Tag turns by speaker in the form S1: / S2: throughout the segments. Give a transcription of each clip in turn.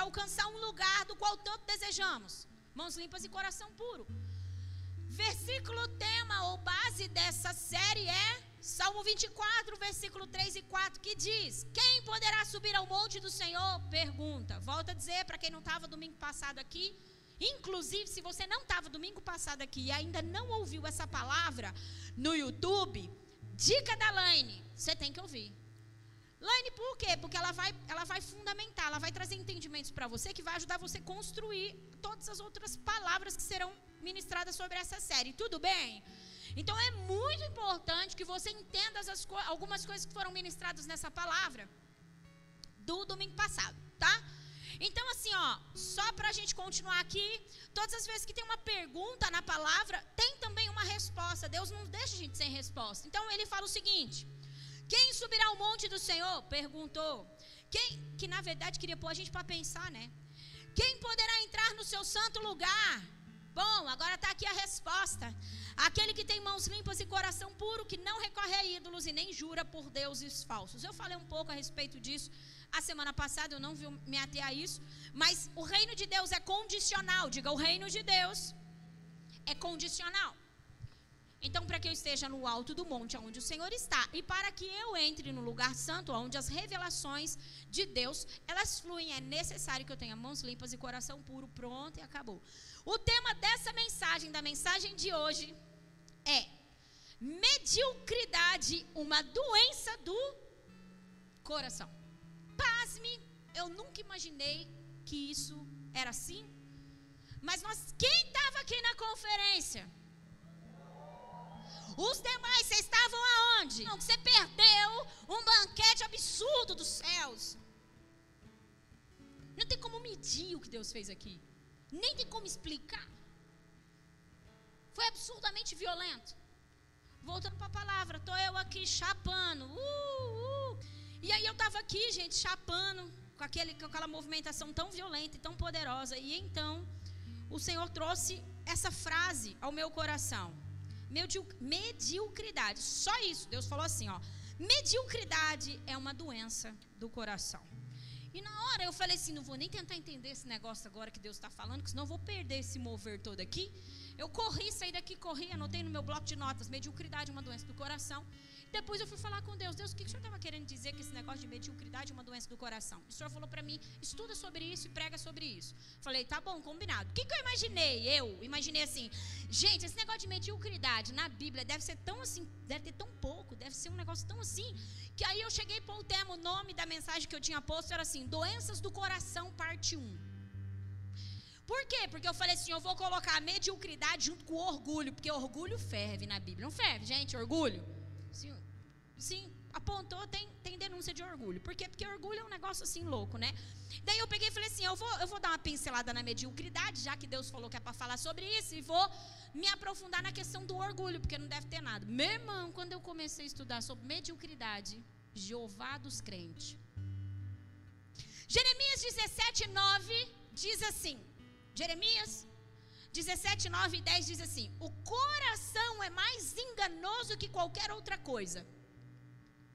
S1: para alcançar um lugar do qual tanto desejamos. Mãos limpas e coração puro. Versículo tema ou base dessa série é Salmo 24, versículo 3 e 4, que diz: Quem poderá subir ao monte do Senhor? Pergunta. Volta a dizer para quem não estava domingo passado aqui. Inclusive, se você não estava domingo passado aqui e ainda não ouviu essa palavra no YouTube, dica da Laine, você tem que ouvir. Laine, por quê? Porque ela vai, ela vai fundamentar, ela vai trazer entendimentos para você que vai ajudar você a construir todas as outras palavras que serão ministradas sobre essa série. Tudo bem? Então é muito importante que você entenda as, algumas coisas que foram ministradas nessa palavra do domingo passado, tá? Então, assim, ó, só para a gente continuar aqui, todas as vezes que tem uma pergunta na palavra, tem também uma resposta. Deus não deixa a gente sem resposta. Então, ele fala o seguinte: Quem subirá ao monte do Senhor? Perguntou. Quem, que na verdade queria pôr a gente para pensar, né? Quem poderá entrar no seu santo lugar? Bom, agora está aqui a resposta. Aquele que tem mãos limpas e coração puro, que não recorre a ídolos e nem jura por deuses falsos. Eu falei um pouco a respeito disso a semana passada, eu não vi me ater a isso. Mas o reino de Deus é condicional. Diga, o reino de Deus é condicional. Então, para que eu esteja no alto do monte onde o Senhor está, e para que eu entre no lugar santo, onde as revelações de Deus, elas fluem, é necessário que eu tenha mãos limpas e coração puro, pronto e acabou. O tema dessa mensagem, da mensagem de hoje, é mediocridade, uma doença do coração. Pasme, eu nunca imaginei que isso era assim. Mas nós, quem estava aqui na conferência? Os demais, vocês estavam aonde? Não, você perdeu um banquete absurdo dos céus. Não tem como medir o que Deus fez aqui. Nem tem como explicar. Foi absurdamente violento. Voltando para a palavra, estou eu aqui chapando. Uh, uh. E aí eu estava aqui, gente, chapando, com, aquele, com aquela movimentação tão violenta e tão poderosa. E então, o Senhor trouxe essa frase ao meu coração. Mediocridade. Só isso. Deus falou assim, ó. Mediocridade é uma doença do coração. E na hora eu falei assim, não vou nem tentar entender esse negócio agora que Deus está falando, que senão eu vou perder esse mover todo aqui. Eu corri, saí daqui, corri, anotei no meu bloco de notas, mediocridade é uma doença do coração. Depois eu fui falar com Deus, Deus, o que, o senhor estava querendo dizer que esse negócio de mediocridade é uma doença do coração? O senhor falou para mim, estuda sobre isso e prega sobre isso. Falei, tá bom, combinado. O que, que eu imaginei? Eu imaginei assim, gente, esse negócio de mediocridade na Bíblia deve ser tão assim, deve ter tão pouco, deve ser um negócio tão assim, que aí eu cheguei para o tema, o nome da mensagem que eu tinha posto era assim, doenças do coração, parte 1. Por quê? Porque eu falei assim, eu vou colocar a mediocridade junto com o orgulho, porque orgulho ferve na Bíblia. Não ferve, gente, orgulho? Sim, sim apontou, tem, tem denúncia de orgulho. Por quê? Porque orgulho é um negócio assim louco, né? Daí eu peguei e falei assim, eu vou, eu vou dar uma pincelada na mediocridade, já que Deus falou que é para falar sobre isso, e vou me aprofundar na questão do orgulho, porque não deve ter nada. Meu irmão, quando eu comecei a estudar sobre mediocridade, Jeová dos crentes. Jeremias 17, 9 diz assim: Jeremias 17, 9 e 10 diz assim: O coração é mais enganoso que qualquer outra coisa.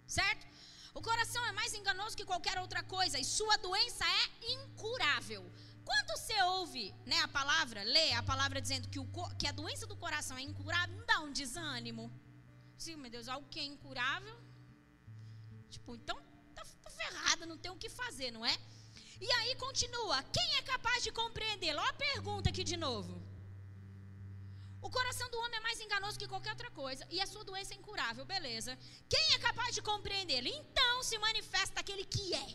S1: Certo? O coração é mais enganoso que qualquer outra coisa e sua doença é incurável. Quando você ouve né, a palavra, lê a palavra dizendo que, o, que a doença do coração é incurável, não dá um desânimo. Sim, meu Deus, algo que é incurável. Tipo, então tá, tá ferrada, não tem o que fazer, não é? E aí continua: quem é capaz de compreendê-lo? Olha a pergunta aqui de novo. O coração do homem é mais enganoso que qualquer outra coisa e a sua doença é incurável, beleza? Quem é capaz de compreendê-lo? Então se manifesta aquele que é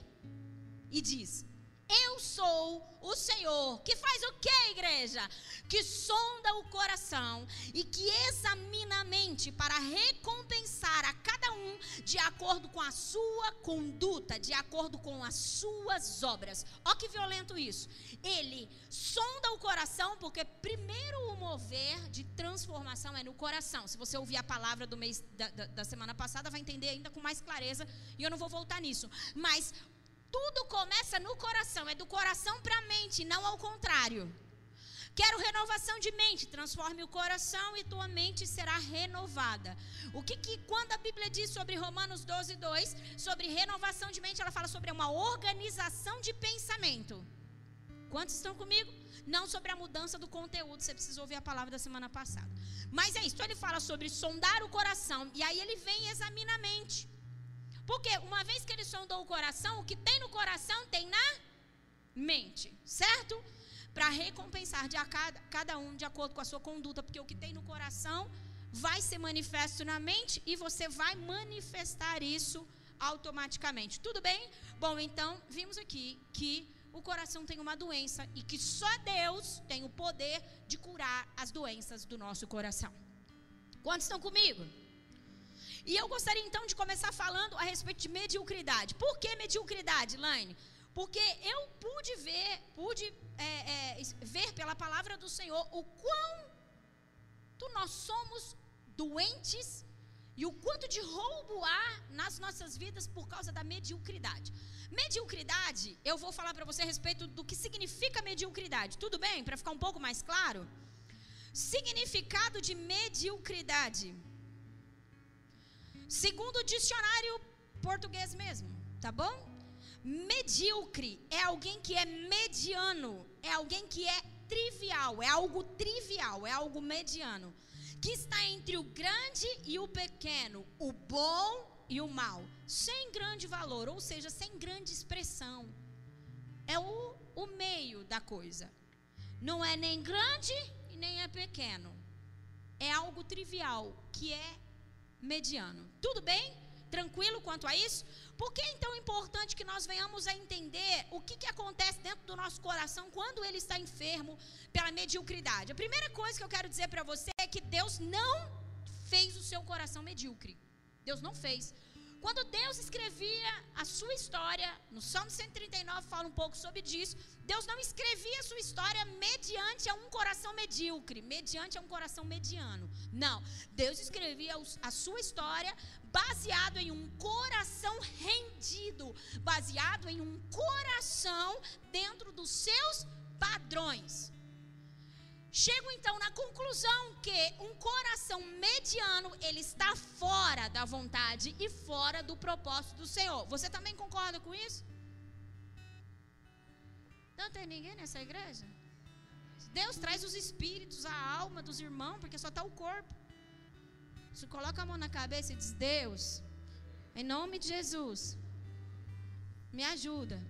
S1: e diz: eu sou o Senhor, que faz o que, igreja? Que sonda o coração e que examina a mente para recompensar a cada um de acordo com a sua conduta, de acordo com as suas obras. Ó que violento isso. Ele sonda o coração porque primeiro o mover de transformação é no coração. Se você ouvir a palavra do mês da, da, da semana passada, vai entender ainda com mais clareza e eu não vou voltar nisso. Mas tudo começa no coração, é do coração para a mente, não ao contrário. Quero renovação de mente. Transforme o coração e tua mente será renovada. O que, que quando a Bíblia diz sobre Romanos 12, 2, sobre renovação de mente, ela fala sobre uma organização de pensamento. Quantos estão comigo? Não sobre a mudança do conteúdo, você precisa ouvir a palavra da semana passada. Mas é isso, então ele fala sobre sondar o coração, e aí ele vem e examina a mente. Porque uma vez que ele sondou o coração, o que tem no coração tem na mente, certo? Para recompensar de a cada, cada um de acordo com a sua conduta, porque o que tem no coração vai ser manifesto na mente e você vai manifestar isso automaticamente. Tudo bem? Bom, então vimos aqui que o coração tem uma doença e que só Deus tem o poder de curar as doenças do nosso coração. Quantos estão comigo? E eu gostaria então de começar falando a respeito de mediocridade. Por que mediocridade, Laine? Porque eu pude ver, pude é, é, ver pela palavra do Senhor o quanto nós somos doentes e o quanto de roubo há nas nossas vidas por causa da mediocridade. Mediocridade, eu vou falar para você a respeito do que significa mediocridade. Tudo bem? Para ficar um pouco mais claro? Significado de mediocridade. Segundo o dicionário português mesmo, tá bom? Medíocre é alguém que é mediano, é alguém que é trivial, é algo trivial, é algo mediano, que está entre o grande e o pequeno, o bom e o mal, sem grande valor, ou seja, sem grande expressão. É o, o meio da coisa. Não é nem grande e nem é pequeno. É algo trivial, que é mediano. Tudo bem? Tranquilo quanto a isso? Por que é então importante que nós venhamos a entender o que, que acontece dentro do nosso coração quando ele está enfermo pela mediocridade? A primeira coisa que eu quero dizer para você é que Deus não fez o seu coração medíocre. Deus não fez. Quando Deus escrevia a sua história, no Salmo 139 fala um pouco sobre disso, Deus não escrevia a sua história mediante a um coração medíocre, mediante a um coração mediano. Não. Deus escrevia a sua história baseado em um coração rendido, baseado em um coração dentro dos seus padrões. Chego então na conclusão que um coração mediano, ele está fora da vontade e fora do propósito do Senhor. Você também concorda com isso? Não tem ninguém nessa igreja? Deus traz os espíritos, a alma dos irmãos, porque só está o corpo. Você coloca a mão na cabeça e diz: Deus, em nome de Jesus, me ajuda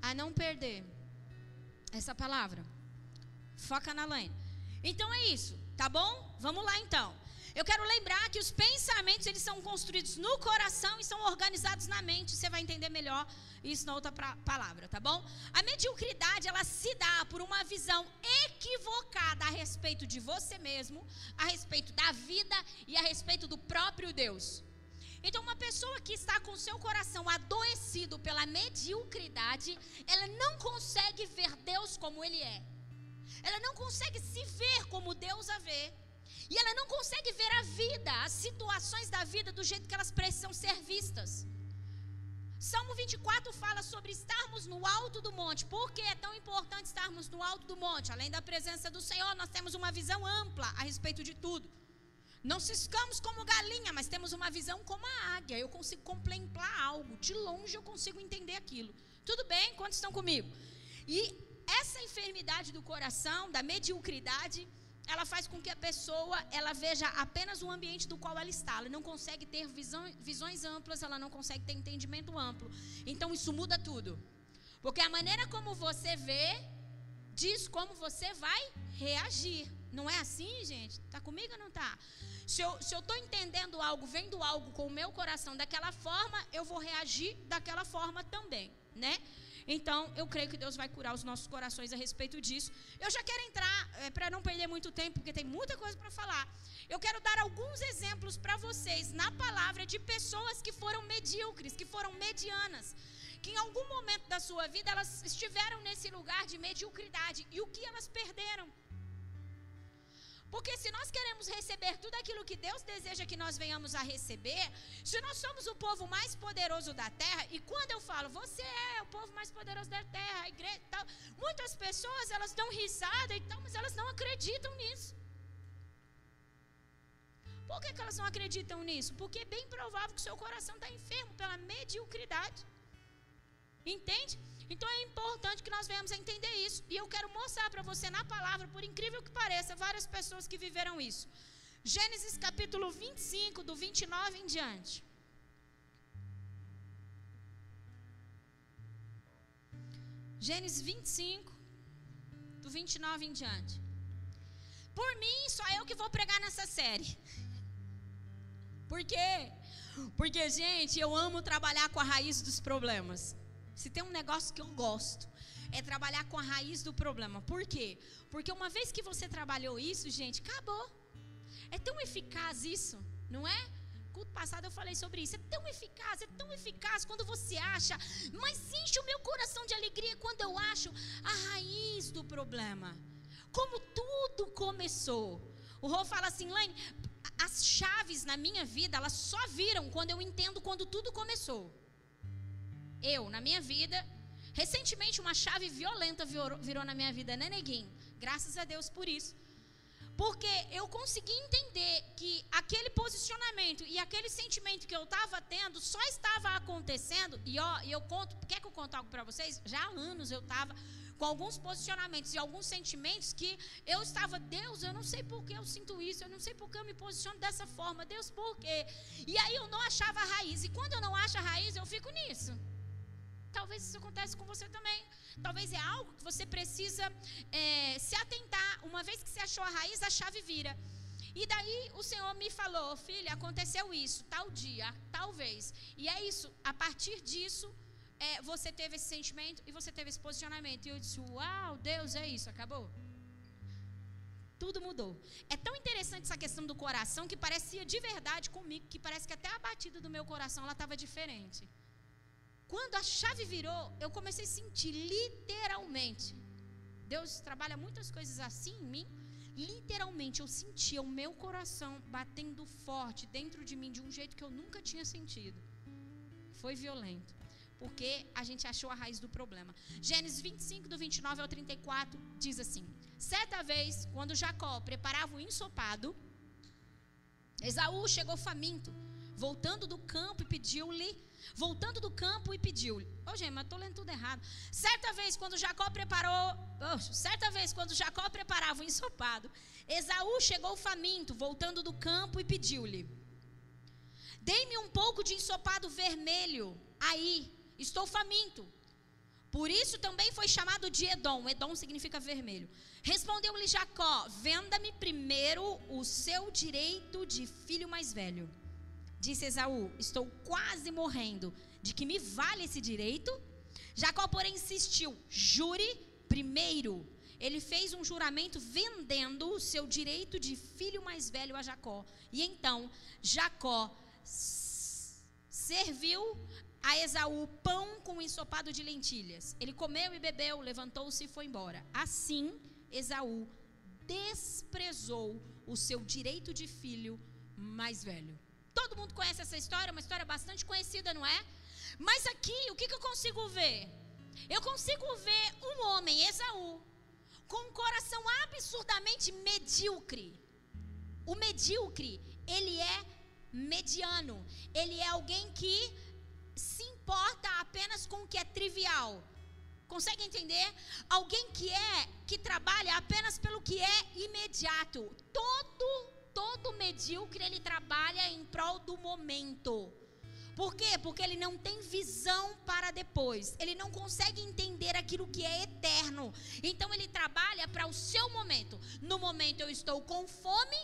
S1: a não perder essa palavra. Foca na Laine. Então é isso, tá bom? Vamos lá então. Eu quero lembrar que os pensamentos eles são construídos no coração e são organizados na mente. Você vai entender melhor isso na outra pra, palavra, tá bom? A mediocridade ela se dá por uma visão equivocada a respeito de você mesmo, a respeito da vida e a respeito do próprio Deus. Então, uma pessoa que está com seu coração adoecido pela mediocridade, ela não consegue ver Deus como Ele é. Ela não consegue se ver como Deus a vê. E ela não consegue ver a vida, as situações da vida do jeito que elas precisam ser vistas. Salmo 24 fala sobre estarmos no alto do monte. Por que é tão importante estarmos no alto do monte? Além da presença do Senhor, nós temos uma visão ampla a respeito de tudo. Não ciscamos como galinha, mas temos uma visão como a águia. Eu consigo contemplar algo. De longe eu consigo entender aquilo. Tudo bem? Quantos estão comigo? E essa enfermidade do coração, da mediocridade, ela faz com que a pessoa ela veja apenas o ambiente do qual ela está. Ela não consegue ter visão, visões amplas, ela não consegue ter entendimento amplo. Então isso muda tudo. Porque a maneira como você vê diz como você vai reagir. Não é assim, gente? Tá comigo ou não tá? Se eu estou entendendo algo, vendo algo com o meu coração daquela forma, eu vou reagir daquela forma também, né? Então, eu creio que Deus vai curar os nossos corações a respeito disso. Eu já quero entrar, é, para não perder muito tempo, porque tem muita coisa para falar. Eu quero dar alguns exemplos para vocês na palavra de pessoas que foram medíocres, que foram medianas, que em algum momento da sua vida elas estiveram nesse lugar de mediocridade e o que elas perderam. Porque se nós queremos receber tudo aquilo que Deus deseja que nós venhamos a receber, se nós somos o povo mais poderoso da terra, e quando eu falo, você é o povo mais poderoso da terra, a igreja tal, muitas pessoas elas dão risada e tal, mas elas não acreditam nisso. Por que, que elas não acreditam nisso? Porque é bem provável que o seu coração está enfermo pela mediocridade. Entende? Então é importante que nós venhamos a entender isso. E eu quero mostrar para você na palavra, por incrível que pareça, várias pessoas que viveram isso. Gênesis capítulo 25, do 29 em diante. Gênesis 25, do 29 em diante. Por mim, só eu que vou pregar nessa série. Por quê? Porque, gente, eu amo trabalhar com a raiz dos problemas. Se tem um negócio que eu gosto, é trabalhar com a raiz do problema. Por quê? Porque uma vez que você trabalhou isso, gente, acabou. É tão eficaz isso, não é? Culto passado eu falei sobre isso. É tão eficaz, é tão eficaz quando você acha, mas enche o meu coração de alegria quando eu acho a raiz do problema. Como tudo começou. O Rô fala assim, Laine, as chaves na minha vida, elas só viram quando eu entendo quando tudo começou. Eu, na minha vida, recentemente uma chave violenta virou, na minha vida, né, neguinho? Graças a Deus por isso. Porque eu consegui entender que aquele posicionamento e aquele sentimento que eu estava tendo só estava acontecendo. E ó, eu conto, quer que eu conte algo para vocês? Já há anos eu estava com alguns posicionamentos e alguns sentimentos que eu estava, Deus, eu não sei por que eu sinto isso, eu não sei por que eu me posiciono dessa forma, Deus, por quê? E aí eu não achava a raiz. E quando eu não acho a raiz, eu fico nisso. Talvez isso aconteça com você também. Talvez é algo que você precisa é, se atentar. Uma vez que você achou a raiz, a chave vira. E daí o Senhor me falou, filha, aconteceu isso, tal dia, talvez. E é isso. A partir disso, é, você teve esse sentimento e você teve esse posicionamento. E eu disse, uau, Deus, é isso, acabou. Tudo mudou. É tão interessante essa questão do coração que parecia de verdade comigo, que parece que até a batida do meu coração ela estava diferente. Quando a chave virou, eu comecei a sentir literalmente. Deus trabalha muitas coisas assim em mim. Literalmente eu sentia o meu coração batendo forte dentro de mim de um jeito que eu nunca tinha sentido. Foi violento. Porque a gente achou a raiz do problema. Gênesis 25, do 29 ao 34, diz assim: Certa vez, quando Jacó preparava o ensopado, Esaú chegou faminto, voltando do campo e pediu-lhe voltando do campo e pediu-lhe. Ô, oh, gente, mas estou lendo tudo errado. Certa vez, quando Jacó preparou. Oh, certa vez, quando Jacó preparava o ensopado, Esaú chegou faminto, voltando do campo e pediu-lhe: Dei-me um pouco de ensopado vermelho. Aí, estou faminto. Por isso também foi chamado de Edom. Edom significa vermelho. Respondeu-lhe Jacó: Venda-me primeiro o seu direito de filho mais velho. Disse Esaú: Estou quase morrendo. De que me vale esse direito? Jacó, porém, insistiu: Jure primeiro. Ele fez um juramento vendendo o seu direito de filho mais velho a Jacó. E então Jacó serviu a Esaú pão com ensopado de lentilhas. Ele comeu e bebeu, levantou-se e foi embora. Assim, Esaú desprezou o seu direito de filho mais velho. Todo mundo conhece essa história, uma história bastante conhecida, não é? Mas aqui, o que, que eu consigo ver? Eu consigo ver um homem, Esaú, com um coração absurdamente medíocre. O medíocre, ele é mediano. Ele é alguém que se importa apenas com o que é trivial. Consegue entender? Alguém que é que trabalha apenas pelo que é imediato. Todo todo medíocre ele trabalha em prol do momento. Por quê? Porque ele não tem visão para depois. Ele não consegue entender aquilo que é eterno. Então ele trabalha para o seu momento. No momento eu estou com fome,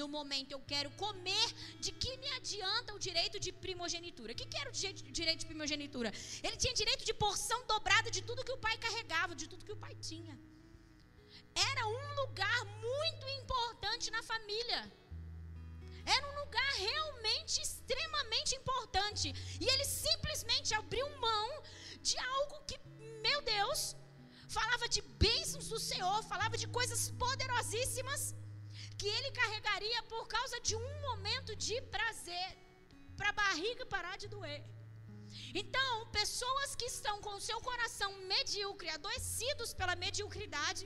S1: no momento eu quero comer, de que me adianta o direito de primogenitura? O que, era o direito de primogenitura? Ele tinha direito de porção dobrada de tudo que o pai carregava, de tudo que o pai tinha era um lugar muito importante na família. Era um lugar realmente extremamente importante. E ele simplesmente abriu mão de algo que, meu Deus, falava de bênçãos do Senhor, falava de coisas poderosíssimas, que ele carregaria por causa de um momento de prazer, para a barriga parar de doer. Então, pessoas que estão com o seu coração medíocre, adoecidos pela mediocridade,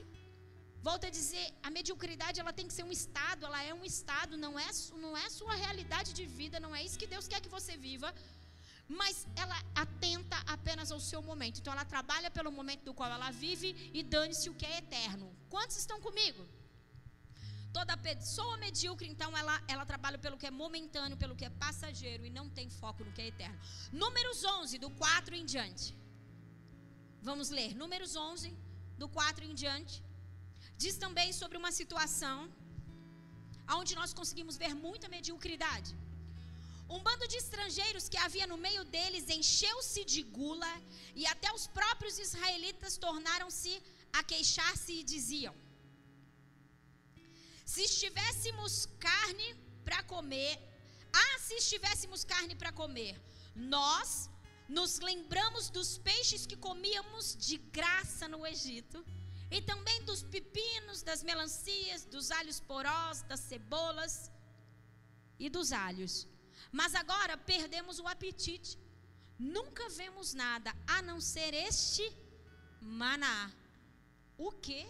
S1: volta a dizer, a mediocridade ela tem que ser um estado, ela é um estado, não é, não é sua realidade de vida, não é isso que Deus quer que você viva, mas ela atenta apenas ao seu momento. Então, ela trabalha pelo momento do qual ela vive e dane-se o que é eterno. Quantos estão comigo? Toda pessoa medíocre, então, ela, ela trabalha pelo que é momentâneo, pelo que é passageiro e não tem foco no que é eterno. Números 11, do 4 em diante. Vamos ler. Números 11, do 4 em diante. Diz também sobre uma situação onde nós conseguimos ver muita mediocridade. Um bando de estrangeiros que havia no meio deles encheu-se de gula, e até os próprios israelitas tornaram-se a queixar-se e diziam: se estivéssemos carne para comer, ah, se estivéssemos carne para comer, nós nos lembramos dos peixes que comíamos de graça no Egito, e também dos pepinos, das melancias, dos alhos porós, das cebolas e dos alhos. Mas agora perdemos o apetite. Nunca vemos nada a não ser este maná. O que?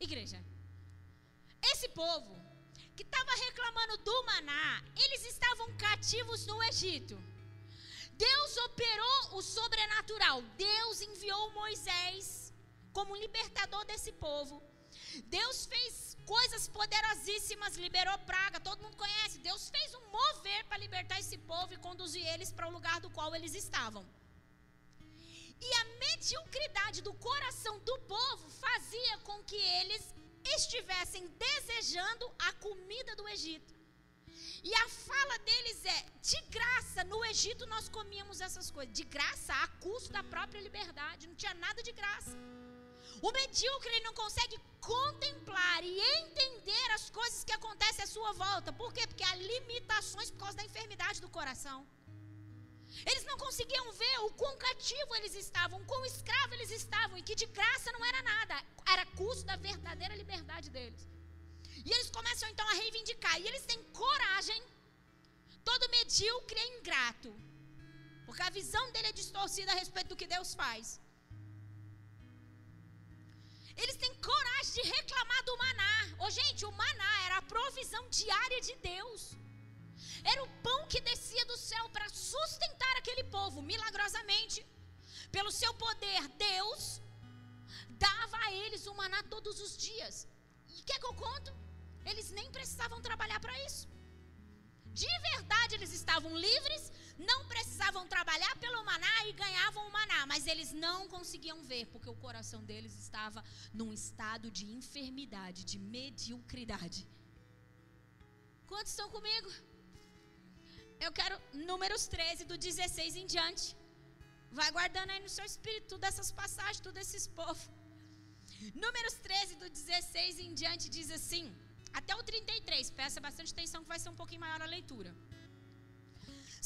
S1: Igreja, esse povo que estava reclamando do maná, eles estavam cativos no Egito. Deus operou o sobrenatural. Deus enviou Moisés como libertador desse povo. Deus fez coisas poderosíssimas, liberou praga, todo mundo conhece. Deus fez um mover para libertar esse povo e conduzir eles para o lugar do qual eles estavam. E a mediocridade do coração do povo fazia com que eles estivessem desejando a comida do Egito. E a fala deles é: de graça, no Egito nós comíamos essas coisas. De graça, a custo da própria liberdade. Não tinha nada de graça. O medíocre não consegue contemplar e entender as coisas que acontecem à sua volta. Por quê? Porque há limitações por causa da enfermidade do coração. Eles não conseguiam ver o quão cativo eles estavam, o quão escravo eles estavam, e que de graça não era nada, era custo da verdadeira liberdade deles. E eles começam então a reivindicar, e eles têm coragem, todo medíocre é ingrato, porque a visão dele é distorcida a respeito do que Deus faz. Eles têm coragem de reclamar do maná. Oh, gente, o maná era a provisão diária de Deus. Era o pão que descia do céu para sustentar aquele povo milagrosamente. Pelo seu poder, Deus dava a eles o maná todos os dias. E quer que eu conto? Eles nem precisavam trabalhar para isso. De verdade, eles estavam livres, não precisavam trabalhar pelo maná e ganhavam o maná, mas eles não conseguiam ver, porque o coração deles estava num estado de enfermidade, de mediocridade. Quantos estão comigo? Eu quero números 13, do 16 em diante. Vai guardando aí no seu espírito todas essas passagens, todos esses povos. Números 13, do 16 em diante, diz assim, até o 33, presta bastante atenção que vai ser um pouquinho maior a leitura.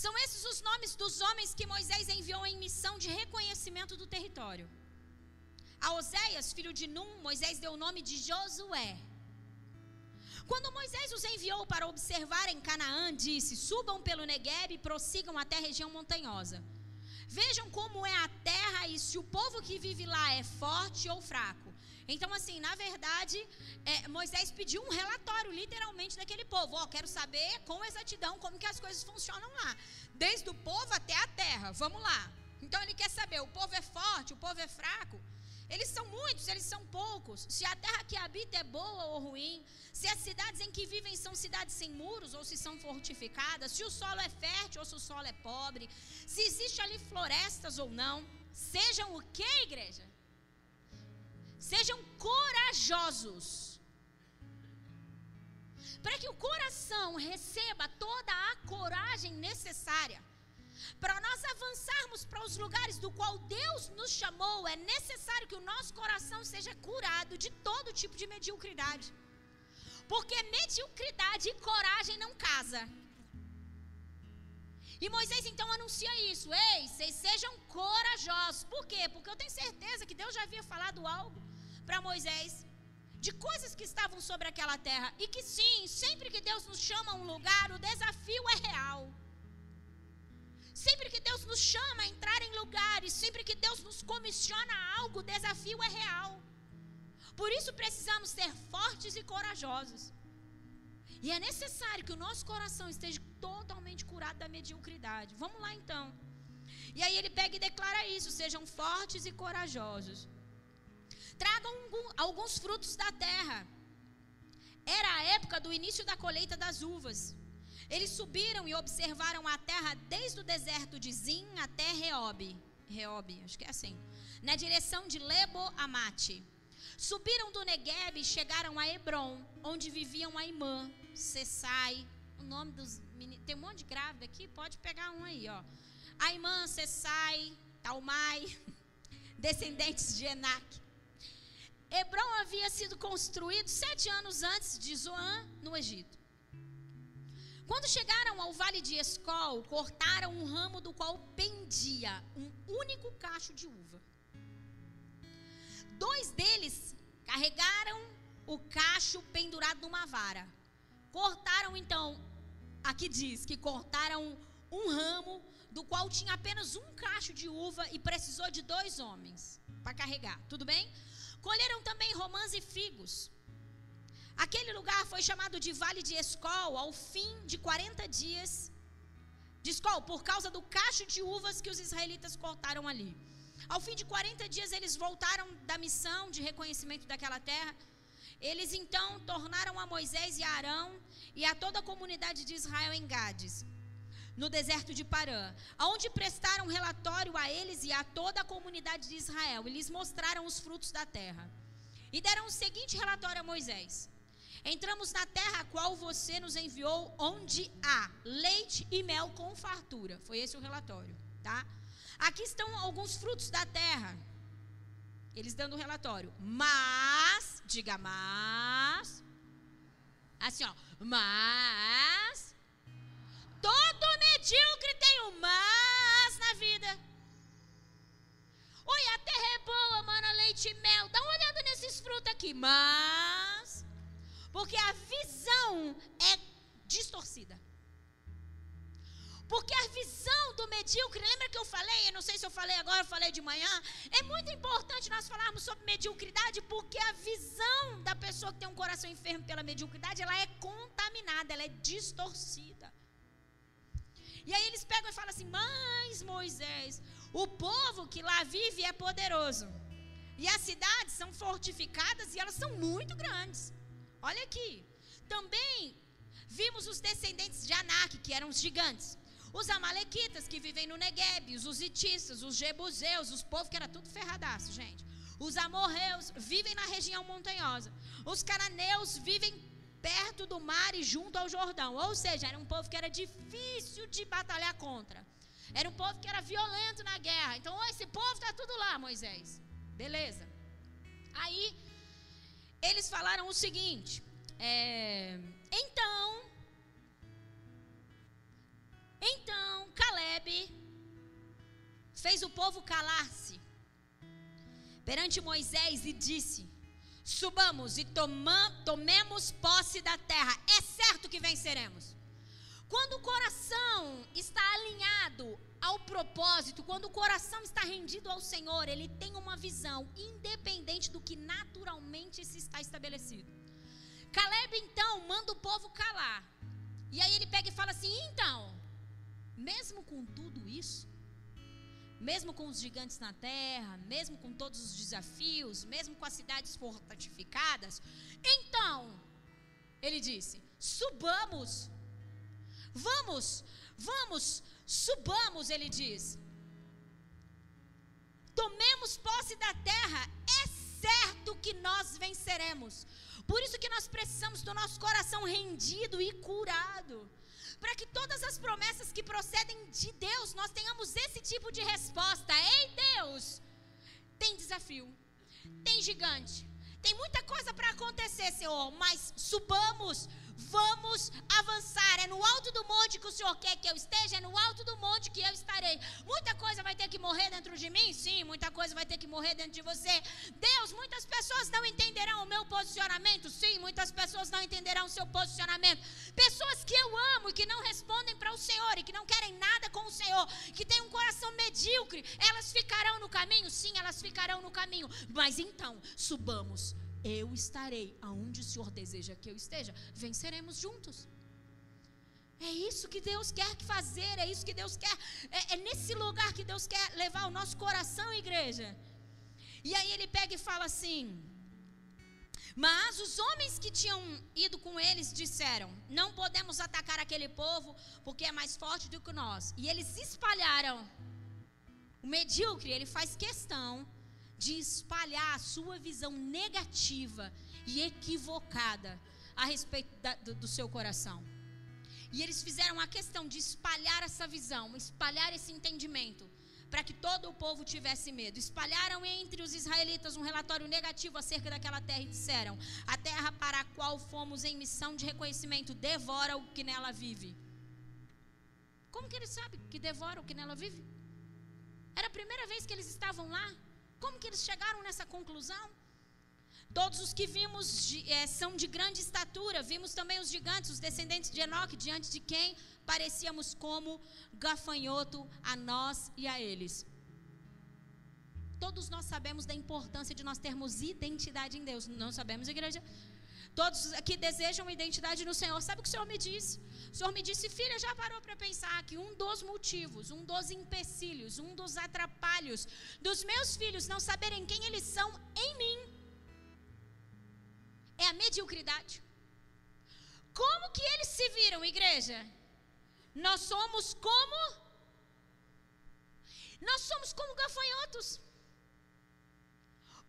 S1: São esses os nomes dos homens que Moisés enviou em missão de reconhecimento do território. A Oséias, filho de Num, Moisés deu o nome de Josué. Quando Moisés os enviou para observar em Canaã, disse: Subam pelo Negueb e prossigam até a região montanhosa. Vejam como é a terra e se o povo que vive lá é forte ou fraco. Então, assim, na verdade, é, Moisés pediu um relatório, literalmente, daquele povo. Ó, oh, quero saber com exatidão como que as coisas funcionam lá. Desde o povo até a terra. Vamos lá. Então, ele quer saber, o povo é forte, o povo é fraco. Eles são muitos, eles são poucos. Se a terra que habita é boa ou ruim, se as cidades em que vivem são cidades sem muros ou se são fortificadas, se o solo é fértil ou se o solo é pobre, se existe ali florestas ou não. Sejam o que, igreja? Sejam corajosos. Para que o coração receba toda a coragem necessária para nós avançarmos para os lugares do qual Deus nos chamou, é necessário que o nosso coração seja curado de todo tipo de mediocridade. Porque mediocridade e coragem não casa. E Moisés então anuncia isso: Ei, vocês sejam corajosos. Por quê? Porque eu tenho certeza que Deus já havia falado algo para Moisés de coisas que estavam sobre aquela terra. E que sim, sempre que Deus nos chama a um lugar, o desafio é real. Sempre que Deus nos chama a entrar em lugares, sempre que Deus nos comissiona algo, o desafio é real. Por isso precisamos ser fortes e corajosos. E é necessário que o nosso coração esteja totalmente curado da mediocridade. Vamos lá então. E aí ele pega e declara isso: sejam fortes e corajosos. Tragam alguns frutos da terra. Era a época do início da colheita das uvas. Eles subiram e observaram a terra desde o deserto de Zim até Reob. Reob, acho que é assim. Na direção de Lebo Amate. Subiram do Negueb e chegaram a Hebron, onde viviam Aimã, Sessai, o nome dos meninos. Tem um monte de grávida aqui, pode pegar um aí, ó. Aimã, Sessai, Talmai, descendentes de Enac. Hebron havia sido construído sete anos antes de Zoan, no Egito. Quando chegaram ao vale de Escol, cortaram um ramo do qual pendia um único cacho de uva. Dois deles carregaram o cacho pendurado numa vara. Cortaram então, aqui diz que cortaram um ramo do qual tinha apenas um cacho de uva e precisou de dois homens para carregar. Tudo bem? Colheram também romãs e figos. Aquele lugar foi chamado de Vale de Escol ao fim de 40 dias. De Escol, por causa do cacho de uvas que os israelitas cortaram ali. Ao fim de 40 dias, eles voltaram da missão de reconhecimento daquela terra. Eles então tornaram a Moisés e a Arão e a toda a comunidade de Israel em Gades, no deserto de Parã, aonde prestaram relatório a eles e a toda a comunidade de Israel, e lhes mostraram os frutos da terra. E deram o seguinte relatório a Moisés: Entramos na terra a qual você nos enviou, onde há leite e mel com fartura. Foi esse o relatório, tá? Aqui estão alguns frutos da terra. Eles dando o relatório. Mas, diga mas. Assim, ó. Mas. Todo medíocre tem um mas na vida. Oi, a terra é boa, mana, leite e mel. Dá uma olhada nesses frutos aqui. Mas. Porque a visão é distorcida. Porque a visão do medíocre, lembra que eu falei? Eu não sei se eu falei agora, eu falei de manhã. É muito importante nós falarmos sobre mediocridade, porque a visão da pessoa que tem um coração enfermo pela mediocridade, ela é contaminada, ela é distorcida. E aí eles pegam e falam assim: Mas Moisés, o povo que lá vive é poderoso. E as cidades são fortificadas e elas são muito grandes. Olha aqui. Também vimos os descendentes de Anak, que eram os gigantes. Os amalequitas que vivem no Negueb, os uzitistas, os jebuseus, os povos que era tudo ferradaço, gente. Os amorreus vivem na região montanhosa. Os cananeus vivem perto do mar e junto ao Jordão. Ou seja, era um povo que era difícil de batalhar contra. Era um povo que era violento na guerra. Então, esse povo está tudo lá, Moisés. Beleza. Aí, eles falaram o seguinte: é, então então Caleb fez o povo calar-se perante Moisés e disse: Subamos e tomemos posse da terra, é certo que venceremos. Quando o coração está alinhado ao propósito, quando o coração está rendido ao Senhor, ele tem uma visão independente do que naturalmente se está estabelecido. Caleb então manda o povo calar. E aí ele pega e fala assim: então, mesmo com tudo isso, mesmo com os gigantes na terra, mesmo com todos os desafios, mesmo com as cidades fortificadas, então, ele disse: subamos, vamos, vamos, subamos, ele diz. Tomemos posse da terra, é certo que nós venceremos. Por isso que nós precisamos do nosso coração rendido e curado para que todas as promessas que procedem de Deus, nós tenhamos esse tipo de resposta. Ei, Deus, tem desafio, tem gigante, tem muita coisa para acontecer, Senhor, mas subamos, vamos avançar. É no alto do monte que o Senhor quer que eu esteja, é no alto do monte que eu estarei. Muita coisa vai ter que morrer dentro de mim? Sim, muita coisa vai ter que morrer dentro de você. Deus, muitas pessoas não entenderão o meu posicionamento? Sim, muitas pessoas não entenderão o seu posicionamento. Pessoas que eu amo e que não respondem para o Senhor e que não querem nada com o Senhor, que têm um coração medíocre, elas ficarão no caminho? Sim, elas ficarão no caminho. Mas então, subamos. Eu estarei aonde o Senhor deseja que eu esteja. Venceremos juntos. É isso que Deus quer fazer, é isso que Deus quer. É, é, nesse lugar que Deus quer levar o nosso coração, igreja. E aí ele pega e fala assim: Mas os homens que tinham ido com eles disseram: Não podemos atacar aquele povo, porque é mais forte do que nós. E eles espalharam. O medíocre, ele faz questão de espalhar a sua visão negativa e equivocada a respeito da, do, do seu coração. E eles fizeram a questão de espalhar essa visão, espalhar esse entendimento, para que todo o povo tivesse medo. Espalharam entre os israelitas um relatório negativo acerca daquela terra e disseram: A terra para a qual fomos em missão de reconhecimento devora o que nela vive. Como que eles sabem que devora o que nela vive? Era a primeira vez que eles estavam lá. Como que eles chegaram nessa conclusão? Todos os que vimos de, é, são de grande estatura. Vimos também os gigantes, os descendentes de Enoque, diante de quem parecíamos como gafanhoto a nós e a eles. Todos nós sabemos da importância de nós termos identidade em Deus. Não sabemos, igreja? Todos aqui desejam identidade no Senhor. Sabe o que o Senhor me disse? O Senhor me disse, filha, já parou para pensar que um dos motivos, um dos empecilhos, um dos atrapalhos dos meus filhos não saberem quem eles são em mim é a mediocridade. Como que eles se viram, igreja? Nós somos como nós somos como gafanhotos.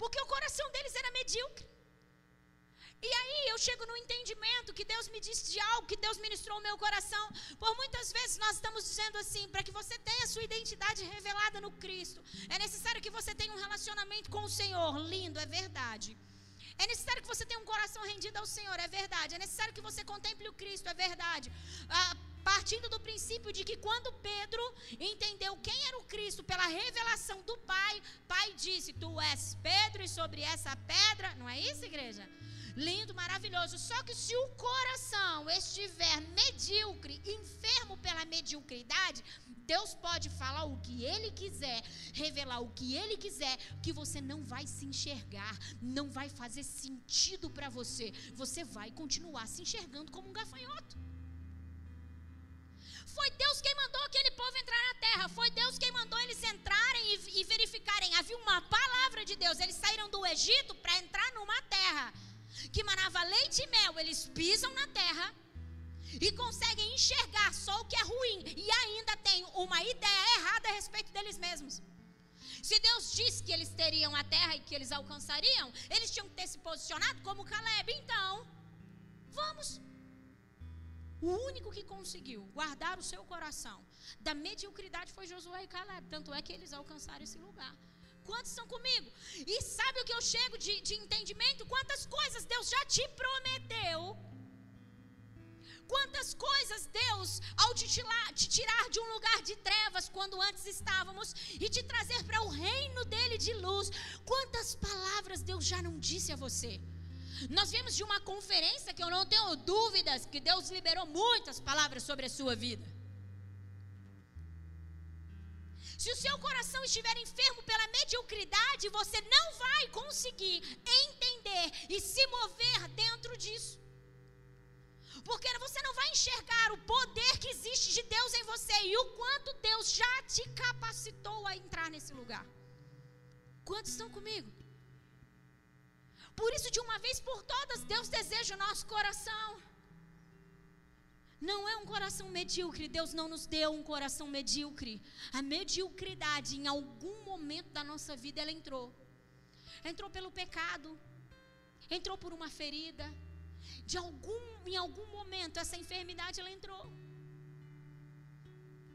S1: Porque o coração deles era medíocre. E aí eu chego no entendimento que Deus me disse de algo, que Deus ministrou o meu coração. Por muitas vezes nós estamos dizendo assim, para que você tenha a sua identidade revelada no Cristo, é necessário que você tenha um relacionamento com o Senhor. Lindo, é verdade. É necessário que você tenha um coração rendido ao Senhor, é verdade. É necessário que você contemple o Cristo, é verdade. Ah, partindo do princípio de que quando Pedro entendeu quem era o Cristo pela revelação do Pai, Pai disse: Tu és Pedro e sobre essa pedra. Não é isso, igreja? Lindo, maravilhoso. Só que se o coração estiver medíocre, enfermo pela mediocridade, Deus pode falar o que Ele quiser, revelar o que Ele quiser, que você não vai se enxergar, não vai fazer sentido para você. Você vai continuar se enxergando como um gafanhoto. Foi Deus quem mandou aquele povo entrar na terra. Foi Deus quem mandou eles entrarem e, e verificarem. Havia uma palavra de Deus. Eles saíram do Egito para entrar numa terra que manava leite e mel. Eles pisam na terra e conseguem enxergar só o que é ruim e ainda têm uma ideia errada a respeito deles mesmos. Se Deus disse que eles teriam a terra e que eles alcançariam, eles tinham que ter se posicionado como Caleb. Então, vamos. O único que conseguiu guardar o seu coração da mediocridade foi Josué e Caleb. Tanto é que eles alcançaram esse lugar. Quantos estão comigo? E sabe o que eu chego de, de entendimento? Quantas coisas Deus já te prometeu Quantas coisas Deus, ao te tirar, te tirar de um lugar de trevas, quando antes estávamos, e te trazer para o reino dele de luz, quantas palavras Deus já não disse a você? Nós vimos de uma conferência que eu não tenho dúvidas que Deus liberou muitas palavras sobre a sua vida. Se o seu coração estiver enfermo pela mediocridade, você não vai conseguir entender e se mover dentro disso. Porque você não vai enxergar o poder que existe de Deus em você e o quanto Deus já te capacitou a entrar nesse lugar. Quantos estão comigo? Por isso, de uma vez por todas, Deus deseja o nosso coração. Não é um coração medíocre, Deus não nos deu um coração medíocre. A mediocridade, em algum momento da nossa vida, ela entrou. Entrou pelo pecado, entrou por uma ferida, de algum, em algum momento, essa enfermidade ela entrou.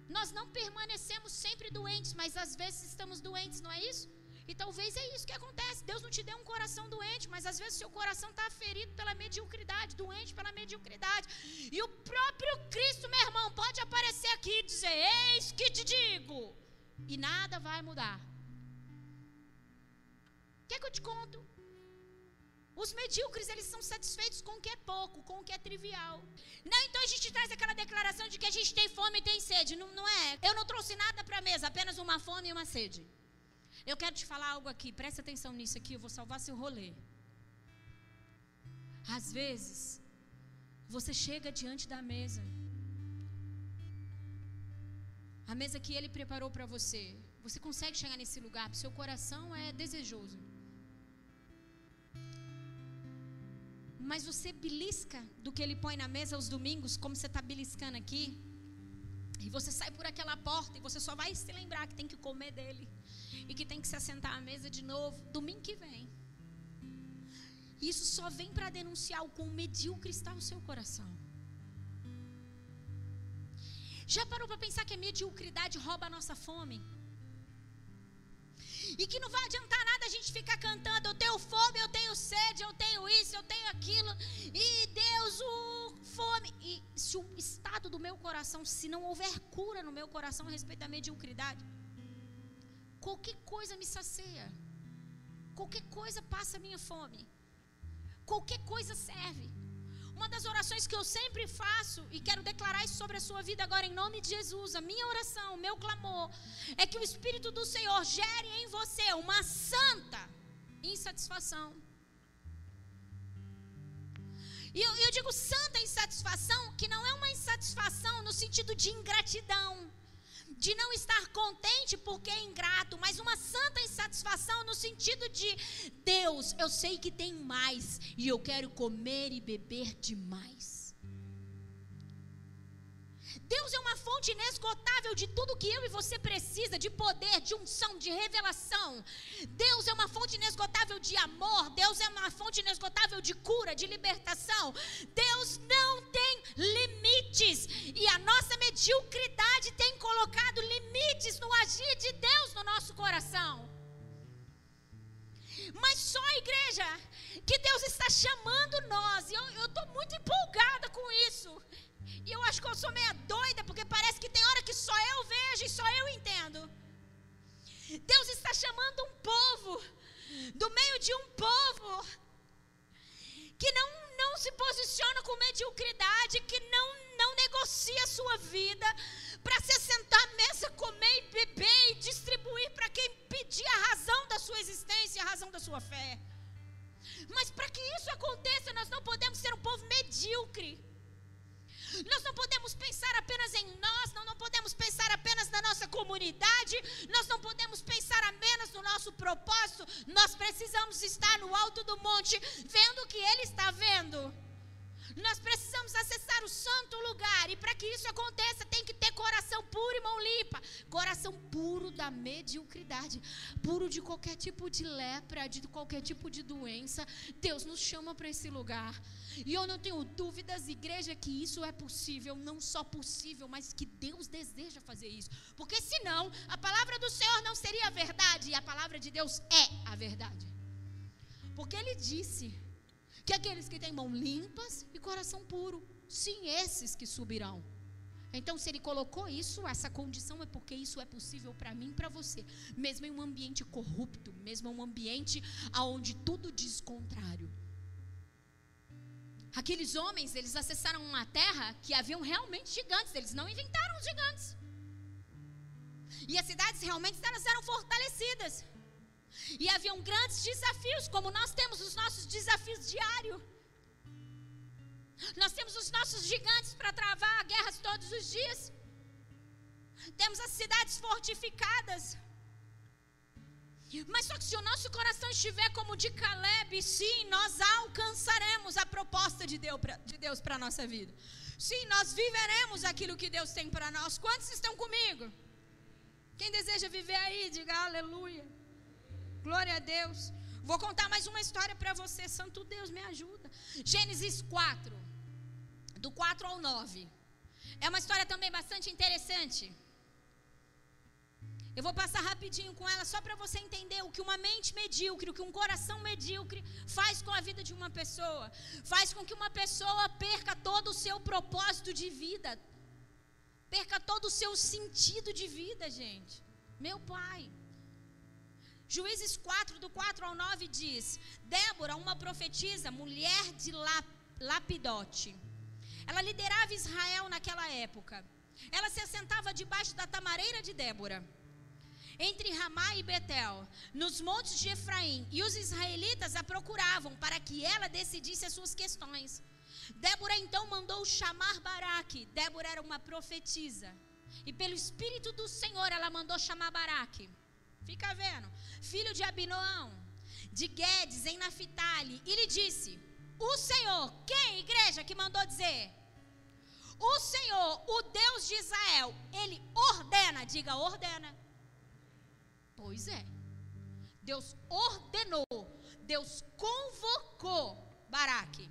S1: Nós não permanecemos sempre doentes, mas às vezes estamos doentes, não é isso? E talvez é isso que acontece. Deus não te deu um coração doente, mas às vezes seu coração está ferido pela mediocridade, doente pela mediocridade. E o próprio Cristo, meu irmão, pode aparecer aqui e dizer: Eis que te digo. e nada vai mudar. Quer que eu te conto? Os medíocres, eles são satisfeitos com o que é pouco, com o que é trivial. Não, então a gente traz aquela declaração de que a gente tem fome e tem sede. Não, não é. Eu não trouxe nada para a mesa, apenas uma fome e uma sede. Eu quero te falar algo aqui, preste atenção nisso aqui, eu vou salvar seu rolê. Às vezes, você chega diante da mesa, a mesa que ele preparou para você, você consegue chegar nesse lugar, seu coração é desejoso. Mas você belisca do que ele põe na mesa aos domingos, como você está beliscando aqui. E você sai por aquela porta e você só vai se lembrar que tem que comer dele. E que tem que se assentar à mesa de novo domingo que vem. Isso só vem para denunciar o quão medíocre está o seu coração. Já parou para pensar que a mediocridade rouba a nossa fome? E que não vai adiantar nada a gente ficar cantando: eu tenho fome, eu tenho sede, eu tenho isso, eu tenho aquilo. E Deus, o fome. E se o estado do meu coração, se não houver cura no meu coração a respeito da mediocridade, qualquer coisa me sacia. Qualquer coisa passa a minha fome. Qualquer coisa serve. Uma das orações que eu sempre faço e quero declarar isso sobre a sua vida agora em nome de Jesus, a minha oração, o meu clamor é que o Espírito do Senhor gere em você uma santa insatisfação. E eu, eu digo santa insatisfação, que não é uma insatisfação no sentido de ingratidão de não estar contente porque é ingrato, mas uma santa insatisfação no sentido de Deus, eu sei que tem mais e eu quero comer e beber demais. Deus é uma fonte inesgotável de tudo que eu e você precisa, de poder, de unção, de revelação. Deus é uma fonte inesgotável de amor, Deus é uma fonte inesgotável de cura, de libertação. Deus não tem limites e a nossa mediocridade tem colocado limites no agir de Deus no nosso coração. Mas só a igreja que Deus está chamando nós, e eu estou muito empolgada com isso. E eu acho que eu sou meia doida, porque parece que tem hora que só eu vejo e só eu entendo. Deus está chamando um povo, do meio de um povo, que não, não se posiciona com mediocridade, que não, não negocia a sua vida, para se assentar à mesa, comer e beber e distribuir para quem pedir a razão da sua existência, a razão da sua fé. Mas para que isso aconteça, nós não podemos ser um povo medíocre. Nós não podemos pensar apenas em nós, nós não podemos pensar apenas na nossa comunidade, nós não podemos pensar apenas no nosso propósito. Nós precisamos estar no alto do monte, vendo o que Ele está vendo. Nós precisamos acessar o santo lugar. E para que isso aconteça, tem que ter coração puro e mão limpa. Coração puro da mediocridade. Puro de qualquer tipo de lepra, de qualquer tipo de doença. Deus nos chama para esse lugar. E eu não tenho dúvidas, igreja, que isso é possível. Não só possível, mas que Deus deseja fazer isso. Porque senão, a palavra do Senhor não seria a verdade. E a palavra de Deus é a verdade. Porque Ele disse que aqueles que têm mãos limpas e coração puro, sim, esses que subirão. Então, se ele colocou isso, essa condição é porque isso é possível para mim e para você, mesmo em um ambiente corrupto, mesmo em um ambiente onde tudo diz contrário. Aqueles homens, eles acessaram uma terra que haviam realmente gigantes, eles não inventaram os gigantes. E as cidades realmente elas eram fortalecidas. E haviam grandes desafios, como nós temos os nossos desafios diários. Nós temos os nossos gigantes para travar guerras todos os dias. Temos as cidades fortificadas. Mas só que se o nosso coração estiver como de Caleb, sim, nós alcançaremos a proposta de Deus para a nossa vida. Sim, nós viveremos aquilo que Deus tem para nós. Quantos estão comigo? Quem deseja viver aí, diga aleluia. Glória a Deus. Vou contar mais uma história para você. Santo Deus, me ajuda. Gênesis 4, do 4 ao 9. É uma história também bastante interessante. Eu vou passar rapidinho com ela só para você entender o que uma mente medíocre, o que um coração medíocre faz com a vida de uma pessoa. Faz com que uma pessoa perca todo o seu propósito de vida. Perca todo o seu sentido de vida, gente. Meu pai. Juízes 4, do 4 ao 9 diz: Débora, uma profetisa, mulher de Lapidote. Ela liderava Israel naquela época. Ela se assentava debaixo da tamareira de Débora, entre Ramá e Betel, nos montes de Efraim, e os israelitas a procuravam para que ela decidisse as suas questões. Débora então mandou chamar Baraque. Débora era uma profetisa. E pelo Espírito do Senhor ela mandou chamar Baraque. Fica vendo? Filho de Abinoão, de Guedes, em Naphtali. E lhe disse: O Senhor, quem, igreja, que mandou dizer? O Senhor, o Deus de Israel, ele ordena, diga ordena. Pois é. Deus ordenou, Deus convocou Baraque.